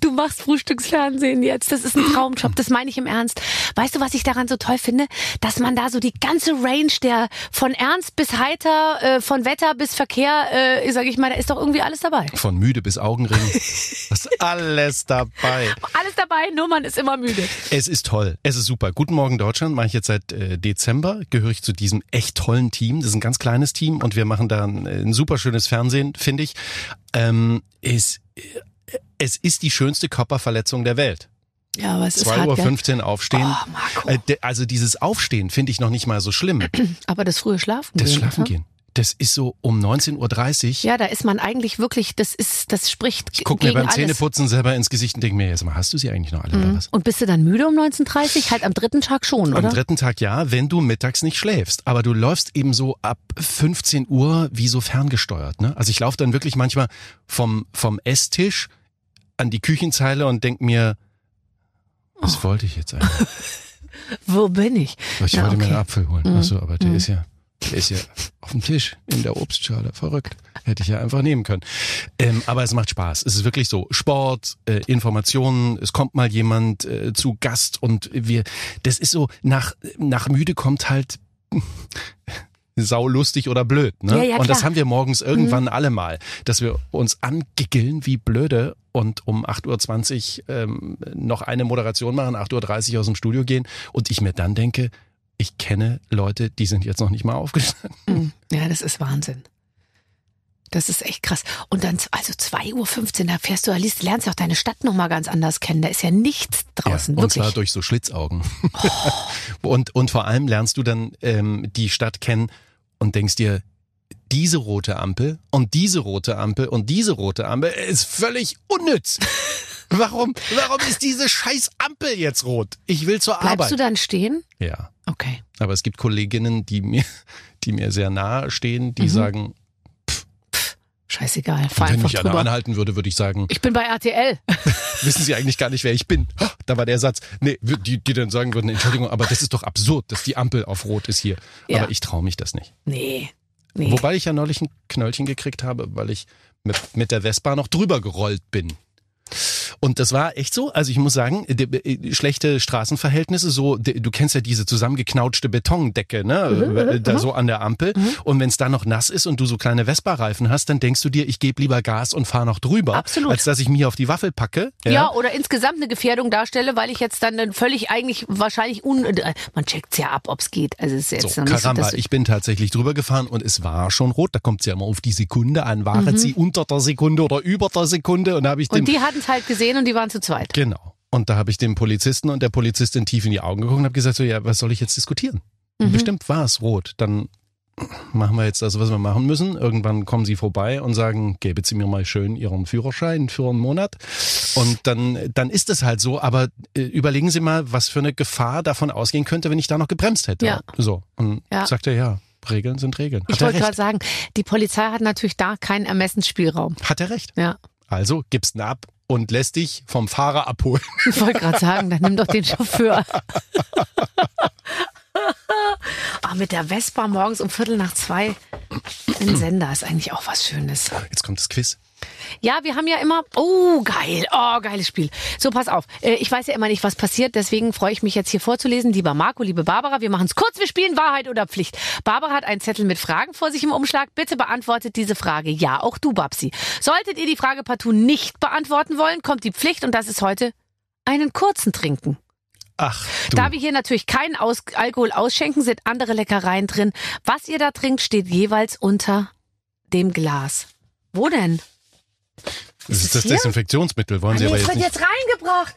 du machst Frühstücksfernsehen jetzt. Das ist ein Traumjob. Das meine ich im Ernst. Weißt du, was ich daran so toll finde? Dass man da so die ganze Range der von ernst bis heiter, äh, von Wetter bis Verkehr, äh, sage ich mal, da ist doch irgendwie alles dabei. Von müde bis Augenring. <laughs> Das ist alles dabei. Alles dabei, nur man ist immer müde. Es ist toll. Es ist super. Guten Morgen Deutschland mache ich jetzt seit äh, Dezember. Gehöre ich zu diesem echt tollen Team. Das ist ein ganz kleines Team und wir machen da ein, ein super schönes Fernsehen, finde ich. Ähm, äh, es ist die schönste Körperverletzung der Welt. Ja, aber es ist 2.15 hart, Uhr gell? 15 aufstehen. Oh, Marco. Äh, also dieses Aufstehen finde ich noch nicht mal so schlimm. <clears throat> Aber das frühe Schlafen. Das gehen, Schlafen ne? gehen. Das ist so um 19.30 Uhr. Ja, da ist man eigentlich wirklich, das ist, das spricht Ich gucke mir beim alles. Zähneputzen selber ins Gesicht und denke mir, jetzt mal, hast du sie eigentlich noch alle oder was? Und bist du dann müde um 19.30 Halt am dritten Tag schon, Am oder? dritten Tag ja, wenn du mittags nicht schläfst. Aber du läufst eben so ab 15 Uhr wie so ferngesteuert. Ne? Also ich laufe dann wirklich manchmal vom, vom Esstisch an die Küchenzeile und denk mir, was Oh. wollte ich jetzt eigentlich? <laughs> Wo bin ich? Ich Ja, wollte mir okay. einen Apfel holen. Mhm. Ach so, aber der Mhm. ist ja, der ist ja auf dem Tisch in der Obstschale. Verrückt. Hätte ich ja einfach nehmen können. Ähm, aber es macht Spaß. Es ist wirklich so. Sport, äh, Informationen, es kommt mal jemand äh, zu Gast und wir, das ist so, nach, nach müde kommt halt <laughs> saulustig oder blöd. Ne? Ja, ja, und das. Mhm. haben wir morgens irgendwann alle mal, dass wir uns angiggeln wie blöde und um 8.20 Uhr ähm, noch eine Moderation machen, 8.30 Uhr aus dem Studio gehen und ich mir dann denke, ich kenne Leute, die sind jetzt noch nicht mal aufgestanden. Mhm. Ja, das ist Wahnsinn. Das ist echt krass. Und dann, also 2.15 Uhr, da fährst du, liest, lernst du auch deine Stadt nochmal ganz anders kennen. Da ist ja nichts draußen, ja, und wirklich. zwar durch so Schlitzaugen. <laughs> und, und vor allem lernst du dann ähm, die Stadt kennen und denkst dir, diese rote Ampel und diese rote Ampel und diese rote Ampel ist völlig unnütz. <laughs> Warum, warum ist diese scheiß Ampel jetzt rot? Ich will zur Bleibst Arbeit. du dann stehen? ja. Okay. Aber es gibt Kolleginnen, die mir, die mir sehr nahe stehen, die sagen, Scheißegal, fahr wenn mich einer anhalten würde, würde ich sagen, Ich bin bei RTL. <laughs> wissen Sie eigentlich gar nicht, wer ich bin. Da war der Satz. Nee, die, die dann sagen würden, Entschuldigung, aber das ist doch absurd, dass die Ampel auf Rot ist hier. Ja. Aber ich traue mich das nicht. Nee. Nee. Wobei ich ja neulich ein Knöllchen gekriegt habe, weil ich mit, mit der Vespa noch drüber gerollt bin. Und das war echt so. Also ich muss sagen, die, schlechte Straßenverhältnisse, so du kennst ja diese zusammengeknautschte Betondecke, ne, Mhm, äh, da so an der Ampel. Und wenn es da noch nass ist und du so kleine Vespa-Reifen hast, dann denkst du dir, ich gebe lieber Gas und fahre noch drüber, Absolut. als dass ich mich auf die Waffel packe. ja. oder insgesamt eine Gefährdung darstelle, weil ich jetzt dann dann völlig eigentlich wahrscheinlich un äh, man checkt's ja ab, ob's geht. Also es ist jetzt So, noch nicht so, Karamba, dass ich bin tatsächlich drüber gefahren und es war schon rot. Da kommt es ja immer auf die Sekunde an. Waren sie unter der Sekunde oder über der Sekunde? Und da habe ich dem und die hatten es halt gesehen und die waren zu zweit. Genau. Und da habe ich dem Polizisten und der Polizistin tief in die Augen geguckt und habe gesagt, so, ja, was soll ich jetzt diskutieren? Mhm. Bestimmt war es rot. Dann machen wir jetzt das, was wir machen müssen. Irgendwann kommen sie vorbei und sagen, geben Sie mir mal schön Ihren Führerschein für einen Monat. Und dann, dann ist es halt so. Aber äh, überlegen Sie mal, was für eine Gefahr davon ausgehen könnte, wenn ich da noch gebremst hätte. Ja. So. Und Ja. sagt er, ja, Regeln sind Regeln. Ich Hat er wollte gerade sagen, die Polizei hat natürlich da keinen Ermessensspielraum. Hat er recht. Ja. Also gibst ihn ab und lässt dich vom Fahrer abholen. <laughs> Ich wollte gerade sagen, dann nimm doch den Chauffeur. Ah, <laughs> mit der Vespa morgens um Viertel nach zwei in Sender ist eigentlich auch was Schönes. Jetzt kommt das Quiz. Ja, wir haben ja immer. Oh, geil. Oh, geiles Spiel. So, pass auf. Äh, Ich weiß ja immer nicht, was passiert. Deswegen freue ich mich jetzt hier vorzulesen. Lieber Marco, liebe Barbara, wir machen es kurz. Wir spielen Wahrheit oder Pflicht. Barbara hat einen Zettel mit Fragen vor sich im Umschlag. Bitte beantwortet diese Frage. Ja, auch du, Babsi. Solltet ihr die Frage partout nicht beantworten wollen, kommt die Pflicht. Und das ist heute einen kurzen Trinken. Ach, du. Da wir hier natürlich keinen Aus Alkohol ausschenken, sind andere Leckereien drin. Was ihr da trinkt, steht jeweils unter dem Glas. Wo denn? Das ist das hier? Desinfektionsmittel. Wollen Sie Ah, nee, aber jetzt wird nicht. jetzt reingebracht.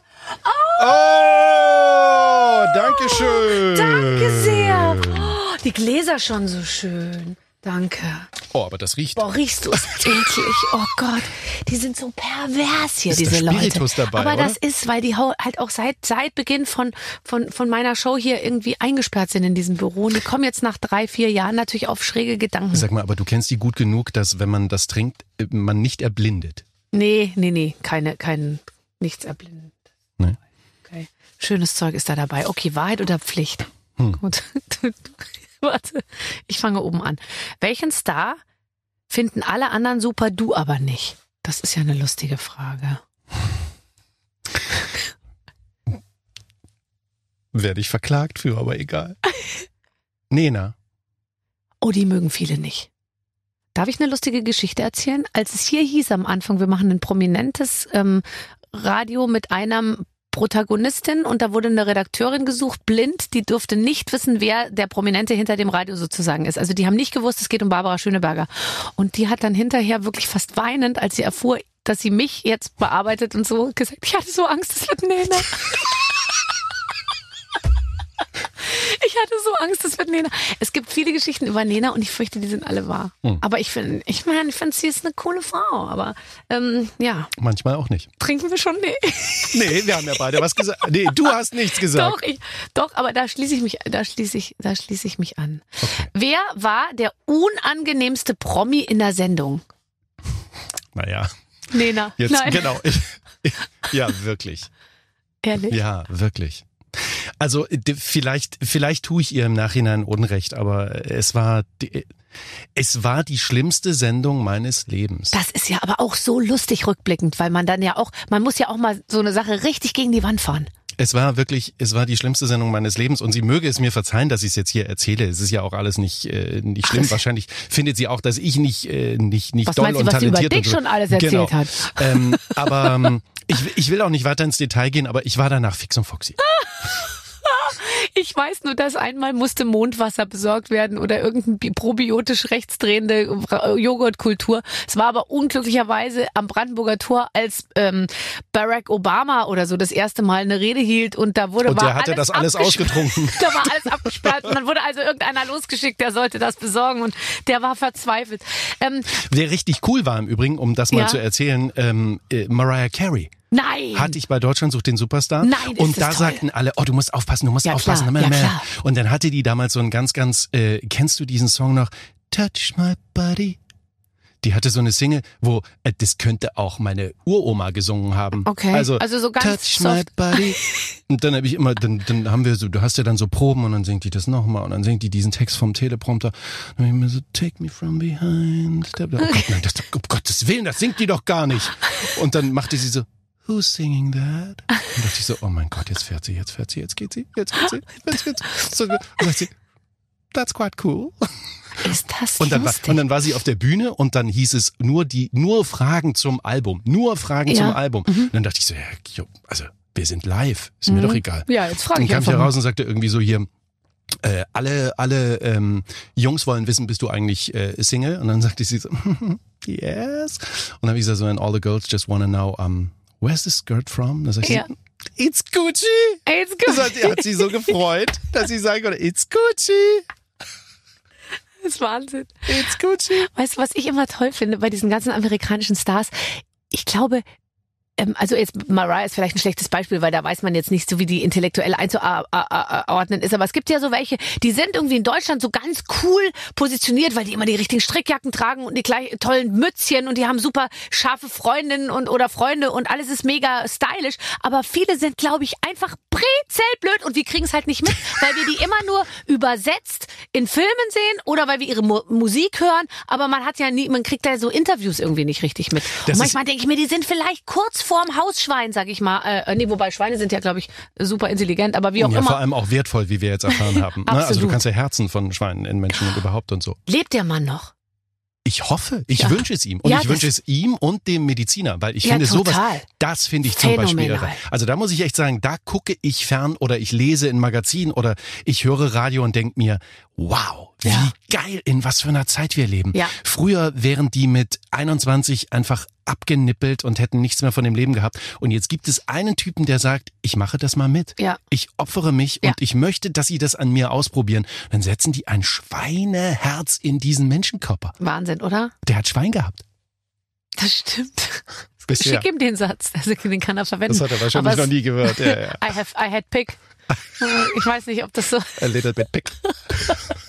Oh, danke schön. Danke sehr. Oh, die Gläser schon so schön. Danke. Oh, aber das riecht. Boah, riechst du es eklig. Oh Gott, die sind so pervers hier, Ist diese Leute. Spiritus dabei, Aber oder? das ist, weil die halt auch seit, seit Beginn von, von, von meiner Show hier irgendwie eingesperrt sind in diesem Büro. Und die kommen jetzt nach drei, vier Jahren natürlich auf schräge Gedanken. Sag mal, aber du kennst die gut genug, dass wenn man das trinkt, äh, man nicht erblindet. Nee, nee, nee, keine, kein, nichts erblindend. Nee. Okay. Schönes Zeug ist da dabei. Okay, Wahrheit oder Pflicht? Hm. Gut. <laughs> <laughs> Warte, ich fange oben an. Welchen Star finden alle anderen super, du aber nicht? Das ist ja eine lustige Frage. Werde ich verklagt für, aber egal. <laughs> Nena. Oh, die mögen viele nicht. Darf ich eine lustige Geschichte erzählen? Als es hier hieß am Anfang, wir machen ein prominentes ähm, Radio mit einer Protagonistin und da wurde eine Redakteurin gesucht, blind, die durfte nicht wissen, wer der Prominente hinter dem Radio sozusagen ist. Also die haben nicht gewusst, es geht um Barbara Schöneberger. Und die hat dann hinterher wirklich fast weinend, als sie erfuhr, dass sie mich jetzt bearbeitet und so gesagt, ich hatte so Angst, es wird Nena. <laughs> Ich hatte so Angst, es wird Nena. Es gibt viele Geschichten über Nena und ich fürchte, die sind alle wahr. Hm. Aber ich finde, ich meine, ich finde, sie ist eine coole Frau. Aber ähm, ja, Manchmal auch nicht. trinken wir schon? Nee. <laughs> Nee, wir haben ja beide was gesagt. Nee, du hast nichts gesagt. Doch, ich, doch, aber da schließe ich mich, da schließe ich, da schließe ich mich an. Wer war der unangenehmste Promi in der Sendung? Naja, Nena. jetzt Nein, genau. Ich, ich, ja, wirklich. ehrlich. Ja, wirklich. Also d- vielleicht, vielleicht tue ich ihr im Nachhinein Unrecht, aber es war, die, es war die schlimmste Sendung meines Lebens. Das ist ja aber auch so lustig rückblickend, weil man dann ja auch, man muss ja auch mal so eine Sache richtig gegen die Wand fahren. Es war wirklich, es war die schlimmste Sendung meines Lebens und sie möge es mir verzeihen, dass ich es jetzt hier erzähle. Es ist ja auch alles nicht, äh, nicht schlimm. Ach, Wahrscheinlich findet sie auch, dass ich nicht, äh, nicht, nicht Was doll meinst du, und was sie über talentiert dich so. schon alles erzählt genau. hat? Ähm, aber ähm, ich, ich will auch nicht weiter ins Detail gehen, aber ich war danach fix und foxy. <laughs> <laughs> Ich weiß nur, dass einmal musste Mondwasser besorgt werden oder irgendein bi- probiotisch rechtsdrehende Joghurtkultur. Es war aber unglücklicherweise am Brandenburger Tor, als ähm, Barack Obama oder so das erste Mal eine Rede hielt und da wurde Und der hatte das alles ausgetrunken. <laughs> Da war alles abgesperrt und dann wurde also irgendeiner losgeschickt, der sollte das besorgen und der war verzweifelt. Ähm, Wer richtig cool war im Übrigen, um das mal Ja. zu erzählen, ähm, äh, Mariah Carey. Nein. Hatte ich bei Deutschland sucht den Superstar. Nein, Und da toll. sagten alle, oh, du musst aufpassen, du musst Ja, aufpassen. klar, ja, klar. Und dann hatte die damals so einen ganz, ganz, äh, kennst du diesen Song noch? Touch my body. Die hatte so eine Single, wo äh, das könnte auch meine Uroma gesungen haben. Okay, Also, also so ganz Touch my soft. body. <laughs> Und dann habe ich immer, dann, dann haben wir so, du hast ja dann so Proben und dann singt die das nochmal und dann singt die diesen Text vom Teleprompter. Dann hab ich mir so, take me from behind. <laughs> Oh Gott, nein, das, um Gottes Willen, das singt die doch gar nicht. Und dann machte sie so, who's singing that? <laughs> Und dachte ich so, oh mein Gott, jetzt fährt sie, jetzt fährt sie, jetzt geht sie, jetzt geht sie, jetzt geht sie. So, und sagt sie, that's quite cool. Ist das Und dann, war, und dann war sie auf der Bühne und dann hieß es nur die, nur Fragen zum Album, nur Fragen Ja. Mhm. zum Album. Und dann dachte ich so, ja, also wir sind live, ist mir doch egal. ja, jetzt frage Dann ich kam ich einfach da mal. raus und sagte irgendwie so hier, äh, alle, alle ähm, Jungs wollen wissen, bist du eigentlich äh, Single? Und dann sagte sie so, <laughs> yes. Und dann habe ich gesagt so, and all the girls just wanna know, um, where's the skirt from? Dann sagt Ja. sie, it's Gucci. Ey, jetzt Das hat, hat sie so gefreut, dass sie sagen konnte, it's Gucci, Das ist Wahnsinn. it's Gucci. Weißt du, was ich immer toll finde bei diesen ganzen amerikanischen Stars? Ich glaube, also jetzt Mariah ist vielleicht ein schlechtes Beispiel, weil da weiß man jetzt nicht so, wie die intellektuell einzuordnen ist. Aber es gibt ja so welche, die sind irgendwie in Deutschland so ganz cool positioniert, weil die immer die richtigen Strickjacken tragen und die gleich tollen Mützchen und die haben super scharfe Freundinnen und oder Freunde und alles ist mega stylisch. Aber viele sind, glaube ich, einfach brezelblöd und wir kriegen es halt nicht mit, <laughs> weil wir die immer nur übersetzt in Filmen sehen oder weil wir ihre Mu Musik hören. Aber man hat ja nie, man kriegt da so Interviews irgendwie nicht richtig mit. Das und manchmal denke ich mir, die sind vielleicht kurz vorm Hausschwein, sag ich mal. Äh, nee, wobei Schweine sind ja, glaube ich, super intelligent, aber wie auch Ja, immer. vor allem auch wertvoll, wie wir jetzt erfahren <laughs> haben. Ne? Also du kannst ja Herzen von Schweinen in Menschen und überhaupt und so. Lebt der Mann noch? Ich hoffe, ich Ja. wünsche es ihm. Und Ja, ich wünsche es ihm und dem Mediziner, weil ich Ja, finde sowas, total. das finde ich zum Beispiel irre. Phänomenal. Also da muss ich echt sagen, da gucke ich fern oder ich lese in Magazinen oder ich höre Radio und denke mir, wow, wie Ja. geil, in was für einer Zeit wir leben. Ja. Früher wären die mit 21 einfach abgenippelt und hätten nichts mehr von dem Leben gehabt. Und jetzt gibt es einen Typen, der sagt, ich mache das mal mit. Ja. Ich opfere mich Ja. und ich möchte, dass sie das an mir ausprobieren. Dann setzen die ein Schweineherz in diesen Menschenkörper. Wahnsinn, oder? Der hat Schwein gehabt. Das stimmt. <laughs> Bisher. Schick ihm den Satz. Also, den kann er verwenden. Das hat er wahrscheinlich noch nie gehört. Ja, ja. <laughs> I have, I had pick. Ich weiß nicht, ob das so, A little bit pick. <laughs>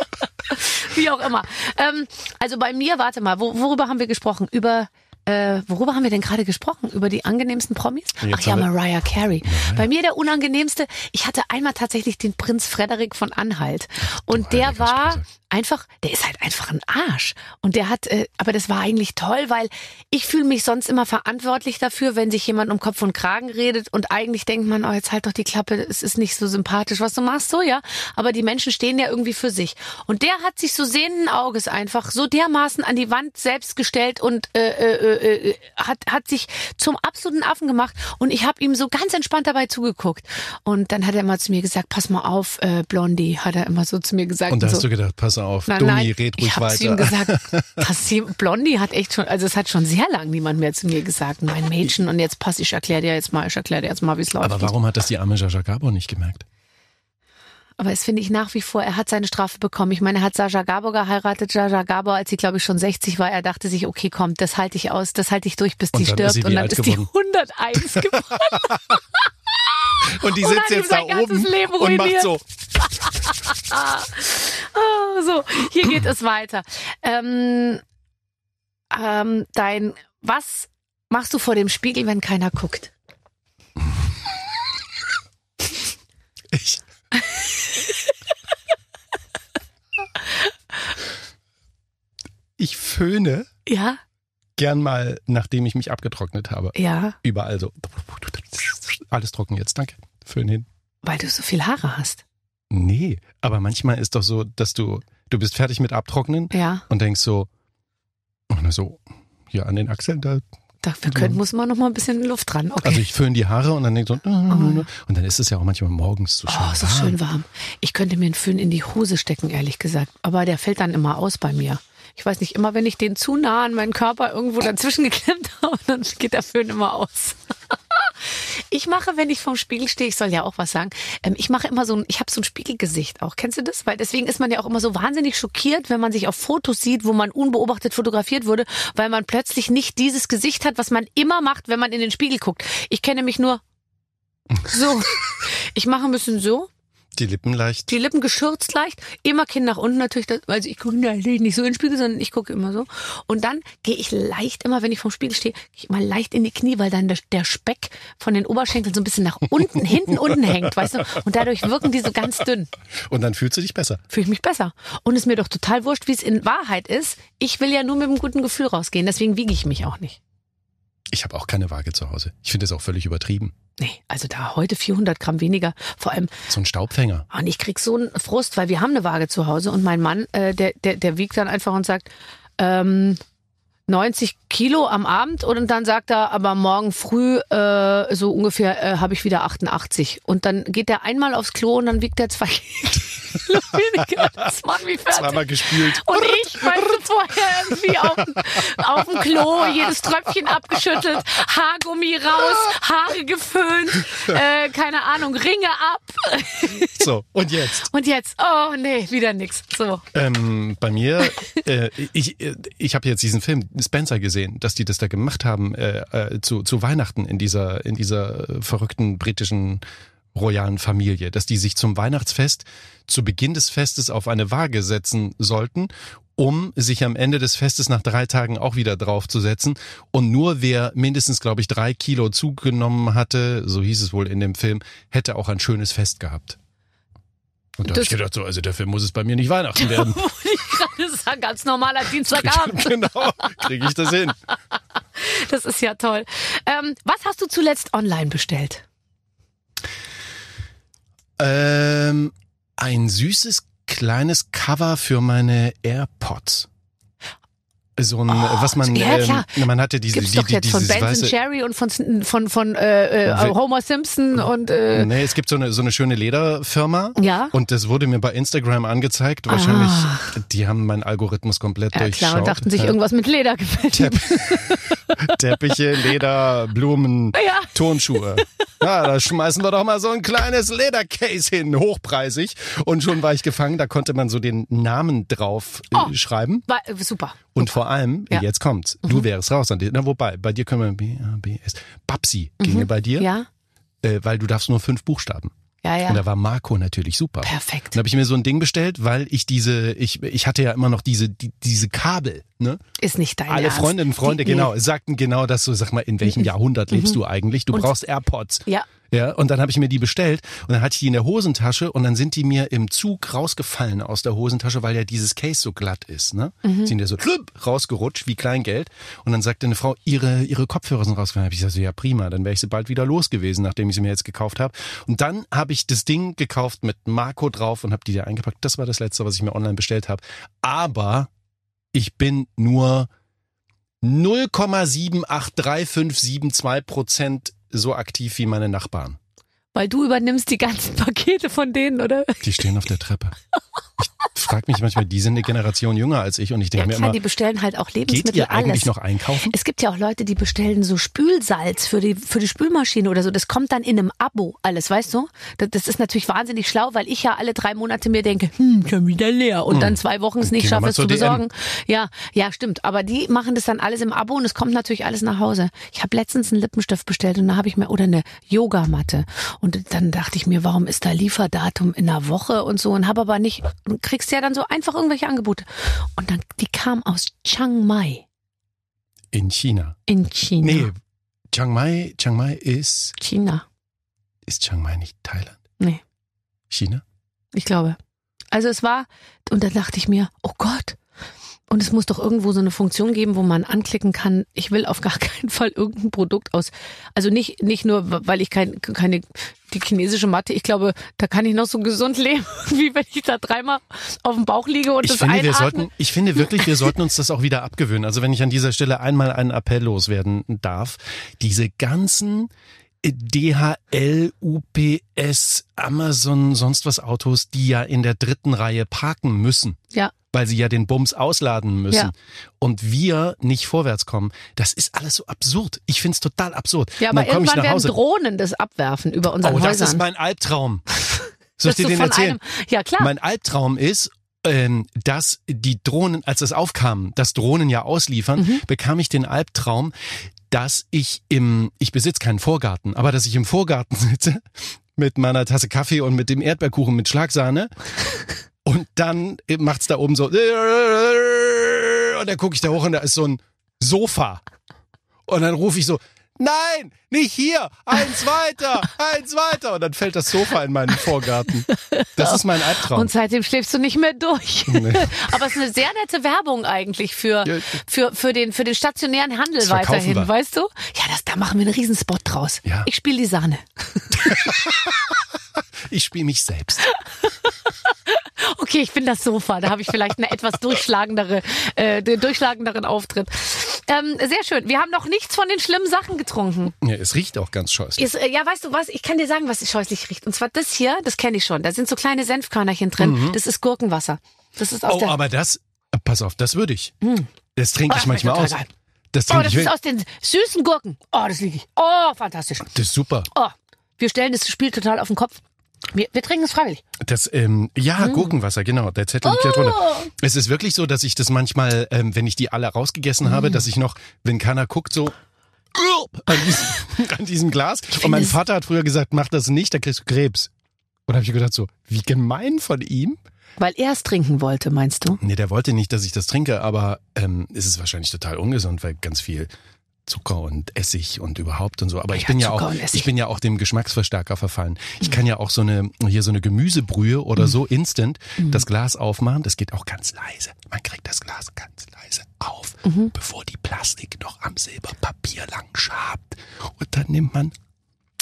wie auch immer. Ähm, also bei mir, warte mal, wo, worüber haben wir gesprochen? Über, äh, worüber haben wir denn gerade gesprochen? Über die angenehmsten Promis? Jetzt Ach ja, Mariah Carey. Bei mir der unangenehmste, ich hatte einmal tatsächlich den Prinz Frederik von Anhalt. Und der war Speise. einfach, der ist halt einfach ein Arsch. Und der hat, äh, aber das war eigentlich toll, weil ich fühle mich sonst immer verantwortlich dafür, wenn sich jemand um Kopf und Kragen redet und eigentlich denkt man, oh, jetzt halt doch die Klappe, es ist nicht so sympathisch, was du machst, so, ja. Aber die Menschen stehen ja irgendwie für sich. Und der hat sich so sehenden Auges einfach so dermaßen an die Wand selbst gestellt und äh, äh, äh, hat, hat sich zum absoluten Affen gemacht. Und ich habe ihm so ganz entspannt dabei zugeguckt. Und dann hat er mal zu mir gesagt, pass mal auf, äh, Blondie, hat er immer so zu mir gesagt. Und da so. hast du gedacht, pass auf, Nein, Dummi, nein, red ruhig ich habe weiter. zu ihm gesagt, <laughs> hier, Blondie hat echt schon, also es hat schon sehr lang niemand mehr zu mir gesagt, mein Mädchen und jetzt pass, ich erkläre dir jetzt mal, ich erkläre dir jetzt mal, wie es läuft. Aber warum hat das die arme Jaja Gabor nicht gemerkt? Aber es finde ich nach wie vor, er hat seine Strafe bekommen. Ich meine, er hat Sascha Gabor geheiratet. Sascha Gabor, als sie, glaube ich, schon 60 war, er dachte sich, okay, komm, das halte ich aus, das halte ich durch, bis Und die stirbt. und dann ist die geworden? 101 <laughs> geworden. Und die Und sitzt ihm jetzt da oben Leben und macht so. Oh, <laughs> so, hier geht es weiter. Ähm, ähm, dein, was machst du vor dem Spiegel, wenn keiner guckt? Ich. <laughs> Ich föhne Ja, gern mal, nachdem ich mich abgetrocknet habe. ja, Überall so. Alles trocken jetzt, danke. Föhn hin. weil du so viel Haare hast. Nee, aber manchmal ist doch so, dass du, du bist fertig mit Abtrocknen Ja. und denkst so, oh, so, hier an den Achseln, da Dafür können, muss man noch mal ein bisschen Luft dran. Okay. Also ich föhne die Haare und dann denke so, und dann ist es ja auch manchmal morgens so schön Oh, so warm. schön warm. Ich könnte mir einen Föhn in die Hose stecken, ehrlich gesagt. Aber der fällt dann immer aus bei mir. Ich weiß nicht, immer wenn ich den zu nah an meinen Körper irgendwo dazwischen geklemmt <laughs> habe, dann geht der Föhn immer aus. <laughs> Ich mache, wenn ich vorm Spiegel stehe, ich soll ja auch was sagen, ähm, ich mache immer so ein, ich habe so ein Spiegelgesicht auch. Kennst du das? Weil deswegen ist man ja auch immer so wahnsinnig schockiert, wenn man sich auf Fotos sieht, wo man unbeobachtet fotografiert wurde, weil man plötzlich nicht dieses Gesicht hat, was man immer macht, wenn man in den Spiegel guckt. Ich kenne mich nur so. Ich mache ein bisschen so, Die Lippen leicht. die Lippen geschürzt leicht, immer Kinn nach unten natürlich, also ich gucke natürlich nicht so in den Spiegel, sondern ich gucke immer so. Und dann gehe ich leicht, immer wenn ich vorm Spiegel stehe, gehe ich mal leicht in die Knie, weil dann der, der Speck von den Oberschenkeln so ein bisschen nach unten, hinten unten hängt, weißt du? Und dadurch wirken die so ganz dünn. Und dann fühlst du dich besser. Fühle ich mich besser. Und es ist mir doch total wurscht, wie es in Wahrheit ist. Ich will ja nur mit einem guten Gefühl rausgehen, deswegen wiege ich mich auch nicht. Ich habe auch keine Waage zu Hause. Ich finde das auch völlig übertrieben. Nee, also da heute 400 Gramm weniger. Vor allem, So ein Staubfänger. Und ich krieg so einen Frust, weil wir haben eine Waage zu Hause und mein Mann, äh, der, der, der wiegt dann einfach und sagt, ähm, 90 Kilo am Abend und dann sagt er, aber morgen früh äh, so ungefähr äh, habe ich wieder 88. Und dann geht er einmal aufs Klo und dann wiegt er zwei <laughs> Kilo weniger. Das macht mich fertig. Zweimal gespült. Und ich, weißt du, vorher irgendwie auf, auf dem Klo, jedes Tröpfchen abgeschüttelt, Haargummi raus, Haare geföhnt, äh, keine Ahnung, Ringe ab. So, und jetzt? Und jetzt, oh nee, wieder nix. So. Ähm, bei mir, äh, ich, äh, ich habe jetzt diesen Film Spencer gesehen, dass die das da gemacht haben äh, äh, zu, zu Weihnachten in dieser, in dieser äh, verrückten britischen royalen Familie, dass die sich zum Weihnachtsfest zu Beginn des Festes auf eine Waage setzen sollten, um sich am Ende des Festes nach drei Tagen auch wieder draufzusetzen. Und nur wer mindestens, glaube ich, drei Kilo zugenommen hatte, so hieß es wohl in dem Film, hätte auch ein schönes Fest gehabt. Und da habe Das- ich gedacht, so, also dafür muss es bei mir nicht Weihnachten <laughs> werden. Ich gerade sagen, ganz normaler Dienstagabend. <laughs> genau, kriege ich das hin. <laughs> Das ist ja toll. Ähm, was hast du zuletzt online bestellt? Ähm, ein süßes kleines Cover für meine AirPods. So ein, was man, Oh, ja, klar. ähm, man hatte diese, Gibt's die, die, jetzt von dieses Benson Cherry und von von von äh, äh, Homer Simpson und äh, Nee, es gibt so eine, so eine schöne Lederfirma. Ja. Und das wurde mir bei Instagram angezeigt. Wahrscheinlich, Ah. die haben meinen Algorithmus komplett ja, durchschaut. klar und dachten sich Ja. irgendwas mit Leder gefällt. ihnen. <laughs> Teppiche, Leder, Blumen, Ja. Turnschuhe. Ja, da schmeißen wir doch mal so ein kleines Ledercase hin, hochpreisig. Und schon war ich gefangen, da konnte man so den Namen drauf äh, Oh. schreiben. War, äh, super. Und vor allem, Ja. Mhm. jetzt kommt's, du wärst raus an dir. Na, wobei, bei dir können wir B, A, B, S. Babsi ginge bei dir, Mhm. Ja, äh, weil du darfst nur fünf Buchstaben. ja, Und ja. da war Marco natürlich super. Perfekt. Dann habe ich mir so ein Ding bestellt, weil ich diese, ich, ich hatte ja immer noch diese, die, diese Kabel, ne? Ist nicht dein Alle Ernst. Freundinnen und Freunde, Die- genau, sagten genau das so, sag mal, in welchem <laughs> Jahrhundert lebst du eigentlich? Du Mhm. Und- brauchst AirPods. Ja. Ja, und dann habe ich mir die bestellt und dann hatte ich die in der Hosentasche und dann sind die mir im Zug rausgefallen aus der Hosentasche, weil ja dieses Case so glatt ist, ne? Mhm. Sind ja so klump, rausgerutscht wie Kleingeld und dann sagte eine Frau, ihre ihre Kopfhörer sind rausgefallen. Hab ich gesagt, so, ja prima, dann wäre ich sie bald wieder los gewesen, nachdem ich sie mir jetzt gekauft habe. Und dann habe ich das Ding gekauft mit Marco drauf und habe die da eingepackt. Das war das letzte, was ich mir online bestellt habe. Aber ich bin nur 0,783572 Prozent so aktiv wie meine Nachbarn. Weil du übernimmst die ganzen <laughs> Pakete von denen, oder? Die stehen auf der Treppe. Ich frage mich manchmal, die sind eine Generation jünger als ich und ich Ja denke mir klar, immer, die bestellen halt auch geht Lebensmittel, ihr eigentlich alles. noch einkaufen? Es gibt ja auch Leute, die bestellen so Spülsalz für die, für die Spülmaschine oder so. Das kommt dann in einem Abo alles, weißt du? Das, das ist natürlich wahnsinnig schlau, weil ich ja alle drei Monate mir denke, hm, schon wieder leer. Und dann zwei Wochen es nicht Gehen schaffe, es zu DM. besorgen. Ja, ja, stimmt. Aber die machen das dann alles im Abo und es kommt natürlich alles nach Hause. Ich habe letztens einen Lippenstift bestellt und da habe ich mir, oder eine Yogamatte. Und dann dachte ich mir, warum ist da Lieferdatum in einer Woche und so? Und habe aber nicht, kriegst ja dann so einfach irgendwelche Angebote. Und dann, die kam aus Chiang Mai In China. in China. Nee, Chiang Mai, Chiang Mai ist, China. ist Chiang Mai nicht Thailand? Nee. China? Ich glaube. Also es war, und dann dachte ich mir, oh Gott, Und es muss doch irgendwo so eine Funktion geben, wo man anklicken kann, ich will auf gar <laughs> keinen Fall irgendein Produkt aus. Also nicht, nicht nur, weil ich kein, keine, die chinesische Matte, ich glaube, da kann ich noch so gesund <laughs> leben, wie wenn ich da dreimal auf dem Bauch liege und Ich das finde, wir sollten, ich finde wirklich, wir sollten uns das auch wieder abgewöhnen. Also wenn ich an dieser Stelle einmal einen Appell loswerden darf, diese ganzen DHL, UPS, Amazon, sonst was Autos, die ja in der dritten Reihe parken müssen. Ja. Weil sie ja den Bums ausladen müssen. Ja. Und wir nicht vorwärts kommen. Das ist alles so absurd. Ich find's total absurd. Ja, aber irgendwann werden Hause. Drohnen das abwerfen über unseren Oh, das Häusern. ist mein Albtraum. <laughs> Soll ich dir den erzählen? einem- ja, klar. Mein Albtraum ist, ähm, dass die Drohnen, als das aufkam, dass Drohnen ja ausliefern, Mhm. bekam ich den Albtraum, dass ich im, ich besitze keinen Vorgarten, aber dass ich im Vorgarten <laughs> sitze mit meiner Tasse Kaffee und mit dem Erdbeerkuchen mit Schlagsahne <laughs> und dann macht's da oben so und dann gucke ich da hoch und da ist so ein Sofa und dann rufe ich so Nein, nicht hier, eins weiter, eins weiter. Und dann fällt das Sofa in meinen Vorgarten. Das ist mein Albtraum. Und seitdem schläfst du nicht mehr durch. <laughs> Aber es ist eine sehr nette Werbung eigentlich für, für, für, den, für den stationären Handel Das weiterhin, wir. weißt du? Ja, das, da machen wir einen Riesenspot draus. Ja. Ich spiele die Sahne. <laughs> Ich spiele mich selbst. <laughs> Okay, ich bin das Sofa. Da habe ich vielleicht eine etwas durchschlagendere, äh, den durchschlagenderen Auftritt. Ähm, sehr schön. Wir haben noch nichts von den schlimmen Sachen getrunken. Ja, es riecht auch ganz scheußlich. Ist, äh, ja, weißt du was? Ich kann dir sagen, was scheußlich riecht. Und zwar das hier, das kenne ich schon. Da sind so kleine Senfkörnerchen drin. Das ist Gurkenwasser. Das ist aus Mhm. Oh, der. aber das, äh, pass auf, das würde ich. Das trinke Oh, ich das manchmal aus. geil. Das Oh, das ist aus den süßen Gurken. Oh, das liege ich. Oh, fantastisch. Das ist super. Oh, wir stellen das Spiel total auf den Kopf. Wir, wir trinken es freiwillig. Das, ähm, ja, Mm. Gurkenwasser, genau. Der Zettel liegt da drunter. Es ist wirklich so, dass ich das manchmal, ähm, wenn ich die alle rausgegessen Mm. habe, dass ich noch, wenn keiner guckt, so an diesem, <laughs> an diesem Glas. Und mein es- Vater hat früher gesagt, mach das nicht, da kriegst du Krebs. Und habe ich gedacht so, wie gemein von ihm. Weil er es trinken wollte, meinst du? Nee, der wollte nicht, dass ich das trinke, aber ähm, es ist wahrscheinlich total ungesund, weil ganz viel Zucker und Essig und überhaupt und so. Aber ich Ja, bin ja Zucker auch, und Essig. ich bin ja auch dem Geschmacksverstärker verfallen. Ich kann ja auch so eine hier so eine Gemüsebrühe oder so instant das Glas aufmachen. Das geht auch ganz leise. Man kriegt das Glas ganz leise auf, bevor die Plastik noch am Silberpapier lang schabt. Und dann nimmt man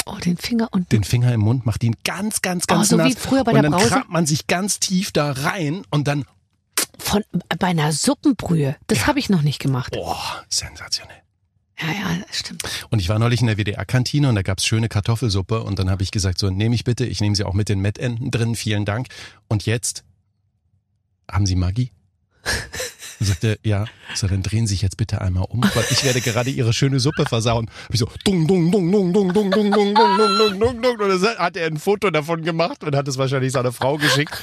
Oh, den Finger und den Finger im Mund, macht ihn ganz, ganz, ganz Oh, so wie nass. früher bei und der dann Brause? kramt man sich ganz tief da rein und dann, von bei einer Suppenbrühe. Das Ja. habe ich noch nicht gemacht. boah, sensationell. Ja, ja, stimmt. Und ich war neulich in der WDR-Kantine und da gab's schöne Kartoffelsuppe und dann habe ich gesagt, so nehme ich bitte, ich nehme sie auch mit den Mettenten drin, vielen Dank. Und jetzt haben Sie Maggi? Sagte, ja, so dann drehen Sie sich jetzt bitte einmal um, weil ich werde gerade Ihre schöne Suppe versauen. Hab ich so, dung, dung, dung, dung, dung, dung, dung, dung, dung, dung, dung, dung, dung. Und dann hat er ein Foto davon gemacht und hat es wahrscheinlich seiner Frau geschickt.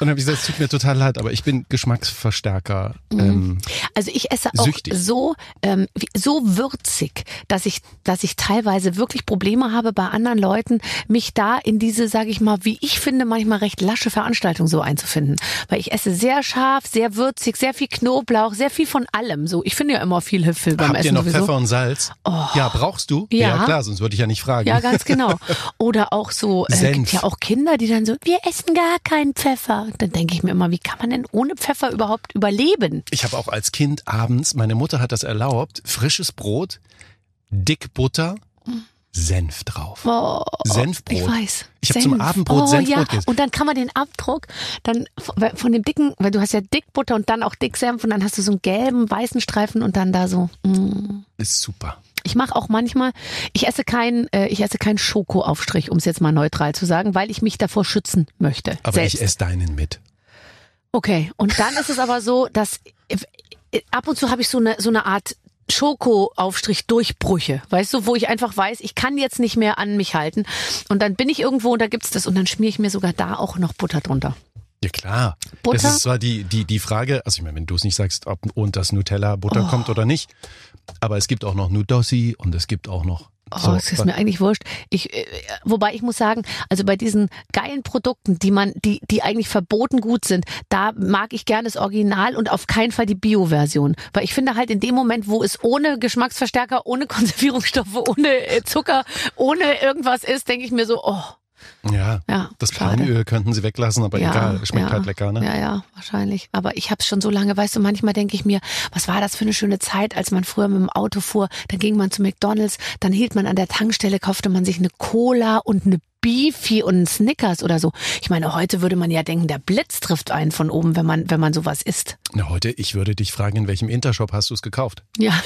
Und dann habe ich gesagt, es tut mir total leid, aber ich bin Geschmacksverstärker. Ähm, Also ich esse auch Süchtig. so ähm, so würzig, dass ich dass ich teilweise wirklich Probleme habe bei anderen Leuten, mich da in diese, sage ich mal, wie ich finde, manchmal recht lasche Veranstaltung so einzufinden, weil ich esse sehr scharf, sehr würzig, sehr viel Knoblauch, sehr viel von allem. So, ich finde ja immer viel Hüpfel beim Habt Essen ihr noch sowieso. Pfeffer und Salz? Ja, brauchst du? Ja. klar, sonst würde ich ja nicht fragen. Ja, ganz genau. <laughs> Oder auch so, äh, gibt ja auch Kinder, die dann so, wir essen gar keinen Pfeffer. Dann denke ich mir immer, wie kann man denn ohne Pfeffer überhaupt überleben? Ich habe auch als Kind abends, meine Mutter hat das erlaubt, frisches Brot, dick Butter, Senf drauf. Oh, Senfbrot. Ich weiß. Ich hab zum. Abendbrot oh, Senfbrot ja. Und dann kann man den Abdruck dann von von dem dicken, weil du hast ja dick Butter und dann auch dick Senf und dann hast du so einen gelben, weißen Streifen und dann da so. Mm. Ist super. Ich mache auch manchmal, ich esse keinen, äh, ich esse keinen Schokoaufstrich, um es jetzt mal neutral zu sagen, weil ich mich davor schützen möchte. Aber selbst. ich esse deinen mit. Okay, und dann ist es aber so, dass äh, ab und zu habe ich so eine so eine Art Schokoaufstrich Durchbrüche, weißt du, wo ich einfach weiß, ich kann jetzt nicht mehr an mich halten und dann bin ich irgendwo und da gibt's das und dann schmiere ich mir sogar da auch noch Butter drunter. Ja klar. Butter? Das ist zwar die, die, die Frage, also ich meine, wenn du es nicht sagst, ob und das Nutella Butter Oh. kommt oder nicht, aber es gibt auch noch Nudossi und es gibt auch noch Oh, so, es ist mir eigentlich wurscht. Ich, äh, wobei ich muss sagen, also bei diesen geilen Produkten, die man, die, die eigentlich verboten gut sind, da mag ich gerne das Original und auf keinen Fall die Bio-Version. Weil ich finde halt in dem Moment, wo es ohne Geschmacksverstärker, ohne <laughs> Konservierungsstoffe, ohne äh, Zucker, ohne irgendwas ist, denke ich mir so, oh, Ja, Ja, das. Palmöl könnten sie weglassen, aber Ja, egal, schmeckt ja, halt lecker, ne? Ja, ja, wahrscheinlich. Aber ich habe schon so lange, weißt du, manchmal denke ich mir, was war das für eine schöne Zeit, als man früher mit dem Auto fuhr, dann ging man zu McDonalds, dann hielt man an der Tankstelle, kaufte man sich eine Cola und eine Beefy und Snickers oder so. Ich meine, heute würde man ja denken, der Blitz trifft einen von oben, wenn man, wenn man sowas isst. Na, heute, ich würde dich fragen, in welchem Intershop hast du es gekauft? Ja. <laughs>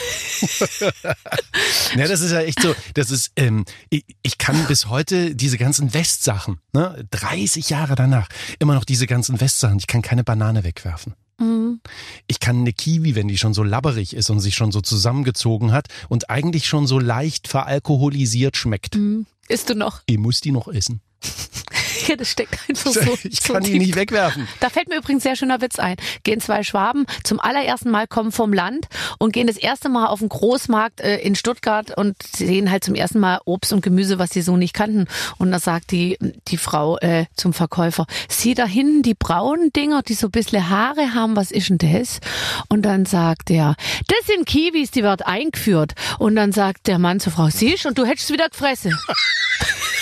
Ja, das ist ja echt so. Das ist, ähm, ich, ich kann bis heute diese ganzen Westsachen, ne, 30 Jahre danach, immer noch diese ganzen Westsachen. Ich kann keine Banane wegwerfen. Mhm. Ich kann eine Kiwi, wenn die schon so labberig ist und sich schon so zusammengezogen hat und eigentlich schon so leicht veralkoholisiert schmeckt. Mhm. Isst du noch? Ich muss die noch essen. <laughs> Ja, das steckt einfach so. <laughs> Ich kann die nicht wegwerfen. Da fällt mir übrigens ein sehr schöner Witz ein. Gehen zwei Schwaben zum allerersten Mal kommen vom Land und gehen das erste Mal auf den Großmarkt äh, in Stuttgart und sehen halt zum ersten Mal Obst und Gemüse, was sie so nicht kannten. Und da sagt die, die Frau äh, zum Verkäufer, sieh da hinten die braunen Dinger, die so ein bisschen Haare haben, was ist denn das? Und dann sagt er, das sind Kiwis, die wird eingeführt. Und dann sagt der Mann zur Frau, siehst und du hättest wieder gefressen. <laughs>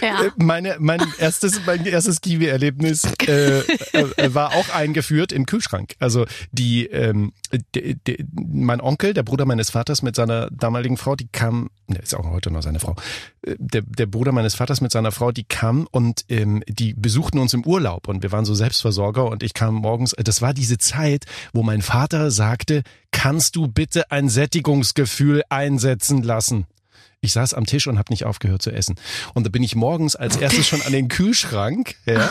Ja. Äh, Meine, mein erstes, mein erstes Kiwi-Erlebnis äh, äh, war auch eingeführt im Kühlschrank. Also die, ähm, de, de, mein Onkel, der Bruder meines Vaters mit seiner damaligen Frau, die kam, ne, ist auch heute noch seine Frau, äh, der, der Bruder meines Vaters mit seiner Frau, die kam und ähm, die besuchten uns im Urlaub und wir waren so Selbstversorger und ich kam morgens, äh, das war diese Zeit, wo mein Vater sagte, kannst du bitte ein Sättigungsgefühl einsetzen lassen? Ich saß am Tisch und habe nicht aufgehört zu essen. Und da bin ich morgens als erstes schon an den Kühlschrank, <laughs> ja,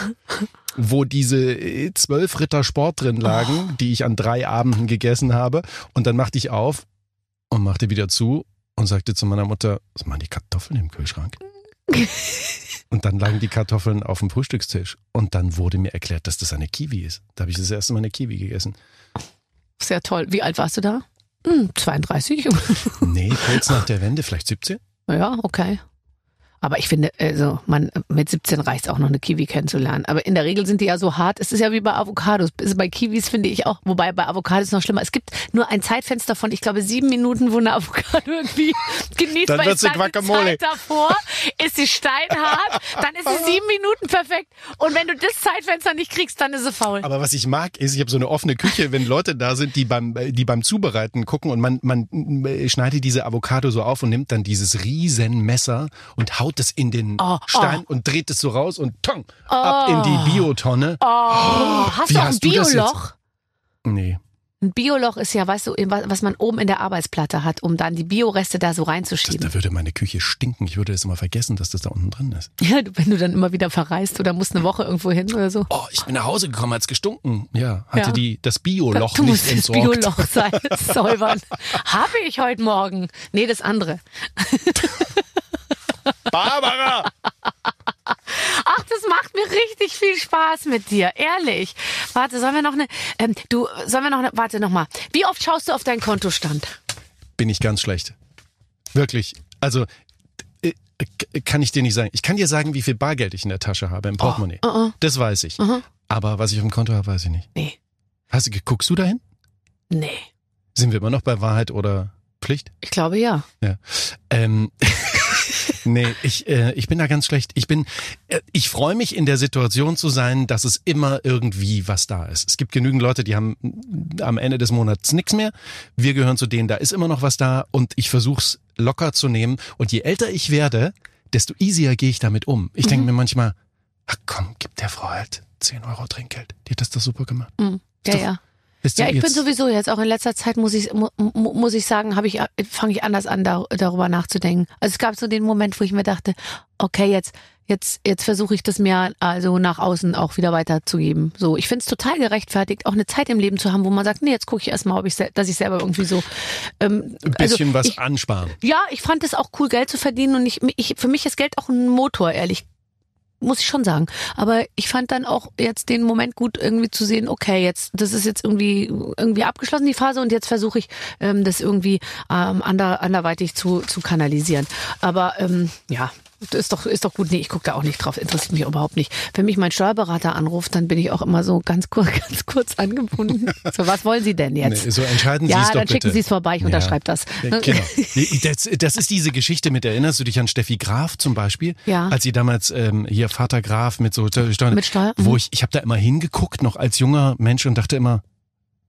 wo diese äh, zwölf Ritter Sport drin lagen, die ich an drei Abenden gegessen habe. Und dann machte ich auf und machte wieder zu und sagte zu meiner Mutter, was machen die Kartoffeln im Kühlschrank? <laughs> Und dann lagen die Kartoffeln auf dem Frühstückstisch. Und dann wurde mir erklärt, dass das eine Kiwi ist. Da habe ich das erste Mal eine Kiwi gegessen. Sehr toll. Wie alt warst du da? Hm, 32. Nee, kurz nach der Wende, vielleicht 17? Ja, okay. Aber ich finde, also man mit 17 reicht auch noch eine Kiwi kennenzulernen. Aber in der Regel sind die ja so hart. Es ist ja wie bei Avocados. Also bei Kiwis finde ich auch, wobei bei Avocados noch schlimmer. Es gibt nur ein Zeitfenster von, ich glaube, sieben Minuten, wo eine Avocado <laughs> irgendwie genießt. Dann wird sie Guacamole. Zeit davor ist sie steinhart, dann ist sie <laughs> sieben Minuten perfekt. Und wenn du das Zeitfenster nicht kriegst, dann ist sie faul. Aber was ich mag, ist, ich habe so eine offene Küche, wenn Leute da sind, die beim, die beim Zubereiten gucken und man, man äh, schneidet diese Avocado so auf und nimmt dann dieses riesen Messer und haut es in den Oh, Stein und dreht es so raus und tong, ab in die Biotonne. oh, hast wie du auch ein du das? Bioloch? Nee. Ein Bioloch ist ja, weißt du, was man oben in der Arbeitsplatte hat, um dann die Bioreste da so Das, reinzuschieben. da würde meine Küche stinken. Ich würde es immer vergessen, dass das da unten drin ist. Ja, du- wenn du dann immer wieder verreist oder musst eine Woche irgendwo hin oder so. Oh, ich bin nach Hause gekommen, hat's gestunken. Ja, hatte Ja. die das Bioloch du nicht musst das entsorgt. Bioloch sein, säubern. <laughs> Habe ich heute Morgen. Nee, das andere. <laughs> Barbara! Ach, das macht mir richtig viel Spaß mit dir, ehrlich. Warte, sollen wir noch eine, ähm, du, sollen wir noch eine, warte noch mal. Wie oft schaust du auf deinen Kontostand? bin ich ganz schlecht. Wirklich. Also äh, kann ich dir nicht sagen. Ich kann dir sagen, wie viel Bargeld ich in der Tasche habe im Portemonnaie. oh, oh. Das weiß ich. Aha. Aber was ich auf dem Konto habe, weiß ich nicht. Nee, Hast du, guckst du dahin? nee. Sind wir immer noch bei Wahrheit oder Pflicht? Ich glaube ja. Ja. Ähm, <laughs> nee, ich, äh, ich bin da ganz schlecht. Ich bin, äh, ich freue mich in der Situation zu sein, dass es immer irgendwie was da ist. Es gibt genügend Leute, die haben mm, am Ende des Monats nichts mehr. Wir gehören zu denen, da ist immer noch was da und ich versuche es locker zu nehmen. Und je älter ich werde, desto easier gehe ich damit um. Ich denke mir manchmal, ach komm, gib der Frau halt 10 Euro Trinkgeld. Die hat das doch super gemacht. Hm. Ja, doch- ja. Ist Ja, ich bin sowieso jetzt auch in letzter Zeit muss ich mu, mu, muss ich sagen, habe ich fange ich anders an da, darüber nachzudenken. Also es gab so den Moment, wo ich mir dachte, okay, jetzt jetzt jetzt versuche ich das mir also nach außen auch wieder weiterzugeben. So, ich finde es total gerechtfertigt, auch eine Zeit im Leben zu haben, wo man sagt, nee, jetzt gucke ich erstmal, ob ich dass ich selber irgendwie so ähm, ein bisschen also was ich, ansparen. ja, ich fand es auch cool, Geld zu verdienen und ich, ich für mich ist Geld auch ein Motor, ehrlich. Muss ich schon sagen. Aber ich fand dann auch jetzt den Moment gut, irgendwie zu sehen, okay, jetzt, das ist jetzt irgendwie, irgendwie abgeschlossen, die Phase, und jetzt versuche ich, ähm, das irgendwie ähm, ander, anderweitig zu, zu kanalisieren. Aber ähm, ja, ist doch, ist doch gut. Nee, ich gucke da auch nicht drauf. Interessiert mich überhaupt nicht. Wenn mich mein Steuerberater anruft, dann bin ich auch immer so ganz kurz, <laughs> ganz kurz angebunden. So, was wollen Sie denn jetzt? Nee, so entscheiden Sie ja, es doch dann bitte. schicken Sie es vorbei, ich Ja. unterschreibe das. Ja, Genau. <laughs> Das, das ist diese Geschichte mit, erinnerst du dich an Steffi Graf zum Beispiel? Ja. Als sie damals ähm, hier Vater Graf mit so Steuern, Mit Steuer, wo mhm. ich, ich habe da immer hingeguckt, noch als junger Mensch und dachte immer,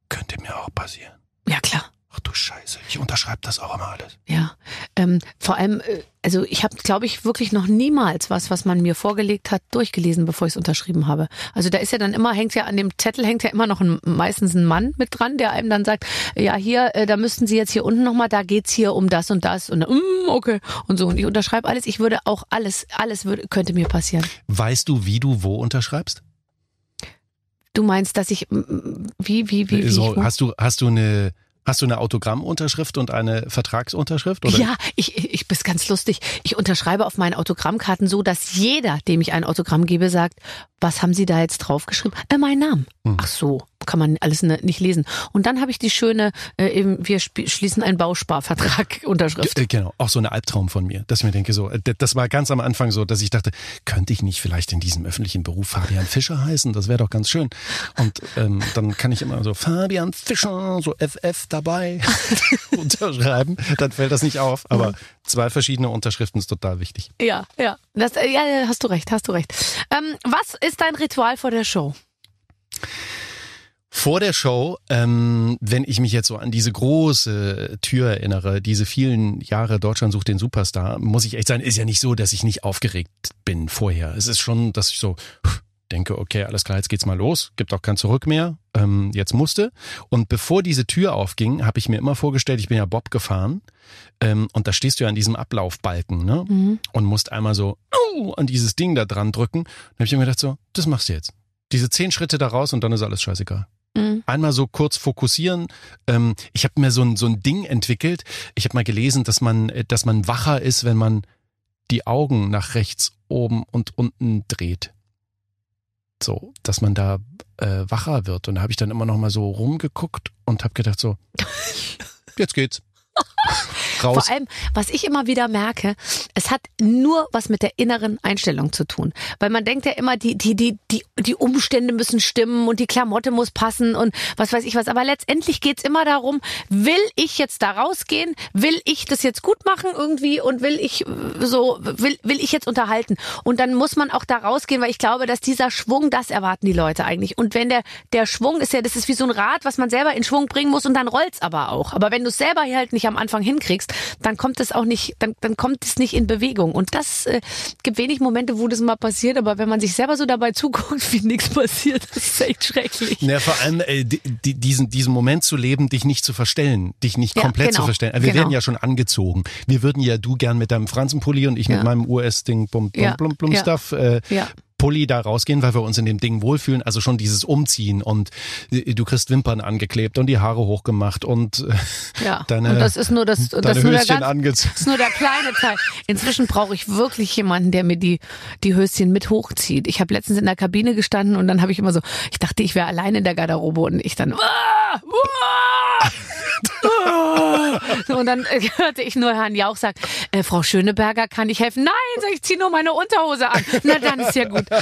könnte mir auch passieren. Ja, klar. Ach du Scheiße, ich unterschreibe das auch immer alles. Ja, ähm, vor allem, äh, also ich habe, glaube ich, wirklich noch niemals was, was man mir vorgelegt hat, durchgelesen, bevor ich es unterschrieben habe. Also da ist ja dann immer, hängt ja an dem Zettel hängt ja immer noch ein, meistens ein Mann mit dran, der einem dann sagt, ja hier, äh, da müssten Sie jetzt hier unten nochmal, da geht's hier um das und das und mm, okay und so und ich unterschreibe alles. Ich würde auch alles, alles würde, könnte mir passieren. Weißt du, wie du wo unterschreibst? Du meinst, dass ich, mm, wie, wie, wie, wie so, hast du, hast du eine, hast du eine Autogrammunterschrift und eine Vertragsunterschrift? Oder? Ja, ich, ich bist ganz lustig. Ich unterschreibe auf meinen Autogrammkarten so, dass jeder, dem ich ein Autogramm gebe, sagt, was haben Sie da jetzt draufgeschrieben? Äh, mein Namen. Hm. Ach so, kann man alles ne, nicht lesen. Und dann habe ich die schöne, äh, eben, wir schließen einen Bausparvertrag <laughs> Unterschrift. Äh, Genau, auch so ein Albtraum von mir, dass ich mir denke, so, äh, das war ganz am Anfang so, dass ich dachte, könnte ich nicht vielleicht in diesem öffentlichen Beruf Fabian Fischer heißen? Das wäre doch ganz schön. Und ähm, dann kann ich immer so Fabian Fischer, so FF dabei <laughs> <laughs> unterschreiben. Dann fällt das nicht auf. Aber zwei verschiedene Unterschriften ist total wichtig. Ja, ja. Das, äh, ja, ja, hast du recht, hast du recht. Ähm, was ist dein Ritual vor der Show? Vor der Show, ähm, wenn ich mich jetzt so an diese große Tür erinnere, diese vielen Jahre Deutschland sucht den Superstar, muss ich echt sagen, ist ja nicht so, dass ich nicht aufgeregt bin vorher. Es ist schon, dass ich so denke, okay, alles klar, jetzt geht's mal los, gibt auch kein Zurück mehr, ähm, jetzt musste. Und bevor diese Tür aufging, habe ich mir immer vorgestellt, ich bin ja Bob gefahren ähm, und da stehst du ja an diesem Ablaufbalken ne? Mhm. und musst einmal so uh, an dieses Ding da dran drücken. Dann habe ich mir gedacht, so, das machst du jetzt. Diese zehn Schritte da raus und dann ist alles scheißegal Mhm. einmal so kurz fokussieren. Ähm, ich habe mir so ein, so ein Ding entwickelt. Ich habe mal gelesen, dass man, äh, dass man wacher ist, wenn man die Augen nach rechts, oben und unten dreht. So, dass man da äh, wacher wird. Und da habe ich dann immer noch mal so rumgeguckt und habe gedacht so, <laughs> jetzt geht's. <laughs> Raus. Vor allem, was ich immer wieder merke, es hat nur was mit der inneren Einstellung zu tun. Weil man denkt ja immer, die, die, die, die, die Umstände müssen stimmen und die Klamotte muss passen und was weiß ich was. Aber letztendlich geht's immer darum, will ich jetzt da rausgehen? Will ich das jetzt gut machen irgendwie und will ich äh, so, will, will ich jetzt unterhalten? Und dann muss man auch da rausgehen, weil ich glaube, dass dieser Schwung, das erwarten die Leute eigentlich. Und wenn der, der Schwung ist ja, das ist wie so ein Rad, was man selber in Schwung bringen muss und dann rollt's aber auch. Aber wenn du es selber hier halt nicht am Anfang hinkriegst, dann kommt es auch nicht, dann, dann kommt es nicht in Bewegung. Und das äh, gibt wenig Momente, wo das mal passiert, aber wenn man sich selber so dabei zuguckt, <laughs> wie nichts passiert, das ist echt schrecklich. Ja, vor allem äh, di- di- diesen, diesen Moment zu leben, dich nicht zu verstellen, dich nicht Ja, komplett genau, zu verstellen. Also Wir genau. werden ja schon angezogen. Wir würden ja du gern mit deinem Franzenpulli und ich Ja. mit meinem US-Ding Blum Blum Ja, Blum. Stuff äh, Ja. Pulli da rausgehen, weil wir uns in dem Ding wohlfühlen. Also schon dieses Umziehen und äh, du kriegst Wimpern angeklebt und die Haare hochgemacht und äh, Ja. <laughs> deine, und das ist nur das, das ist nur der Höschen ganz, angezogen. das ist nur der kleine Teil. Inzwischen brauche ich wirklich jemanden, der mir die, die Höschen mit hochzieht. Ich habe letztens in der Kabine gestanden und dann habe ich immer so, ich dachte, ich wäre allein in der Garderobe und ich dann, "Ah, ah, ah." So, und dann äh, hörte ich nur Herrn Jauch sagen, äh, Frau Schöneberger, kann ich helfen? Nein, sag ich, zieh nur meine Unterhose an. Na dann ist ja gut. <laughs>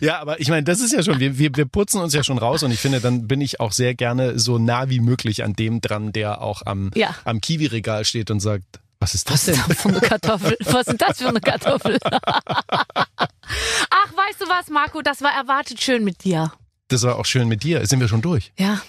Ja, aber ich meine, das ist ja schon, wir, wir, wir putzen uns ja schon raus und ich finde, dann bin ich auch sehr gerne so nah wie möglich an dem dran, der auch am, Ja. am Kiwi-Regal steht und sagt, was ist Was das denn? ist das für eine Kartoffel? <laughs> Was ist denn das für eine Kartoffel? Ach, weißt du was, Marco, das war erwartet schön mit dir. Das war auch schön mit dir. Sind wir schon durch? Ja.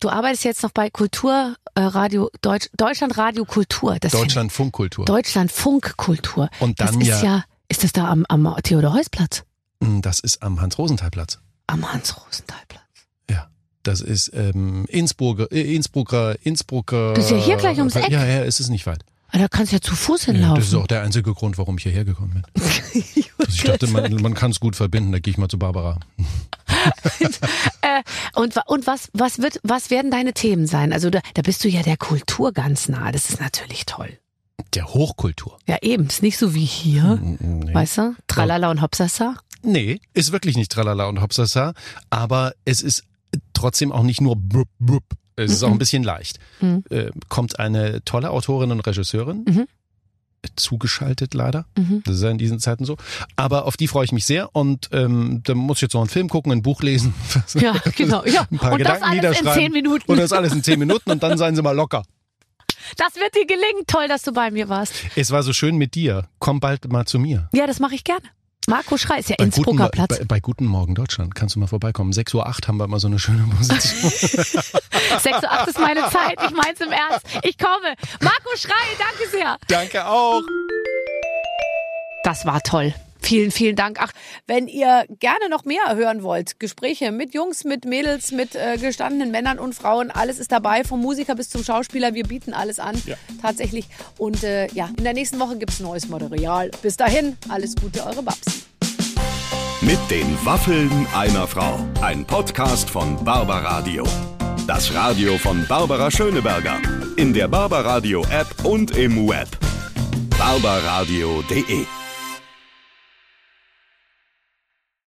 Du arbeitest jetzt noch bei Kultur, äh, Radio, Deutsch, Deutschland Radio Kultur. Das Deutschland Funkkultur. Deutschland Funkkultur. Und dann das ist ja- ja, ist das da am, am Theodor-Heuss-Platz? Mm, Das ist am Hans-Rosenthal-Platz. Am Hans-Rosenthal-Platz. Ja. Das ist ähm, Innsbrucker, äh, Innsbrucker, Innsbrucker. Das ist ja hier gleich ums Eck. Ja, ja, es ist nicht weit. Ah, Da kannst du ja zu Fuß Ja, hinlaufen. das ist auch der einzige Grund, warum ich hierher gekommen bin. <laughs> Also ich dachte, man, man kann es gut verbinden. Da gehe ich mal zu Barbara. <laughs> <laughs> Äh, und und was, was, wird, was werden deine Themen sein? Also da, da bist du ja der Kultur ganz nah. Das ist natürlich toll. Der Hochkultur. Ja, eben. Ist nicht so wie hier. Nee. Weißt du? Tralala und Hopsasa. Nee, ist wirklich nicht Tralala und Hopsasa, aber es ist trotzdem auch nicht nur blub, blub. Es ist auch ein bisschen leicht. Mhm. Äh, kommt eine tolle Autorin und Regisseurin, Mhm. Zugeschaltet leider. Das ist ja in diesen Zeiten so. Aber auf die freue ich mich sehr und ähm, da muss ich jetzt noch einen Film gucken, ein Buch lesen. <laughs> Ja, genau. Ja. Ein paar Und das Gedanken alles in zehn Minuten. Und das alles in zehn Minuten und dann seien Sie mal locker. Das wird dir gelingen. Toll, dass du bei mir warst. Es war so schön mit dir. Komm bald mal zu mir. Ja, das mache ich gerne. Marco Schrei ist ja Bei guten, Innsbrucker Platz. bei, bei Guten Morgen Deutschland kannst du mal vorbeikommen. 6.08 Uhr haben wir immer so eine schöne Position. <laughs> 6 Uhr 8 ist meine Zeit. Ich mein's im Ernst. Ich komme. Marco Schrei, danke sehr. Danke auch. Das war toll. Vielen, vielen Dank. Ach, wenn ihr gerne noch mehr hören wollt, Gespräche mit Jungs, mit Mädels, mit äh, gestandenen Männern und Frauen, alles ist dabei, vom Musiker bis zum Schauspieler. Wir bieten alles an, tatsächlich. Und äh, ja, in der nächsten Woche gibt's neues Material. Bis dahin, alles Gute, eure Babs. Mit den Waffeln einer Frau. Ein Podcast von Barbaradio. Das Radio von Barbara Schöneberger. In der Barbaradio App und im Web. barbaradio.de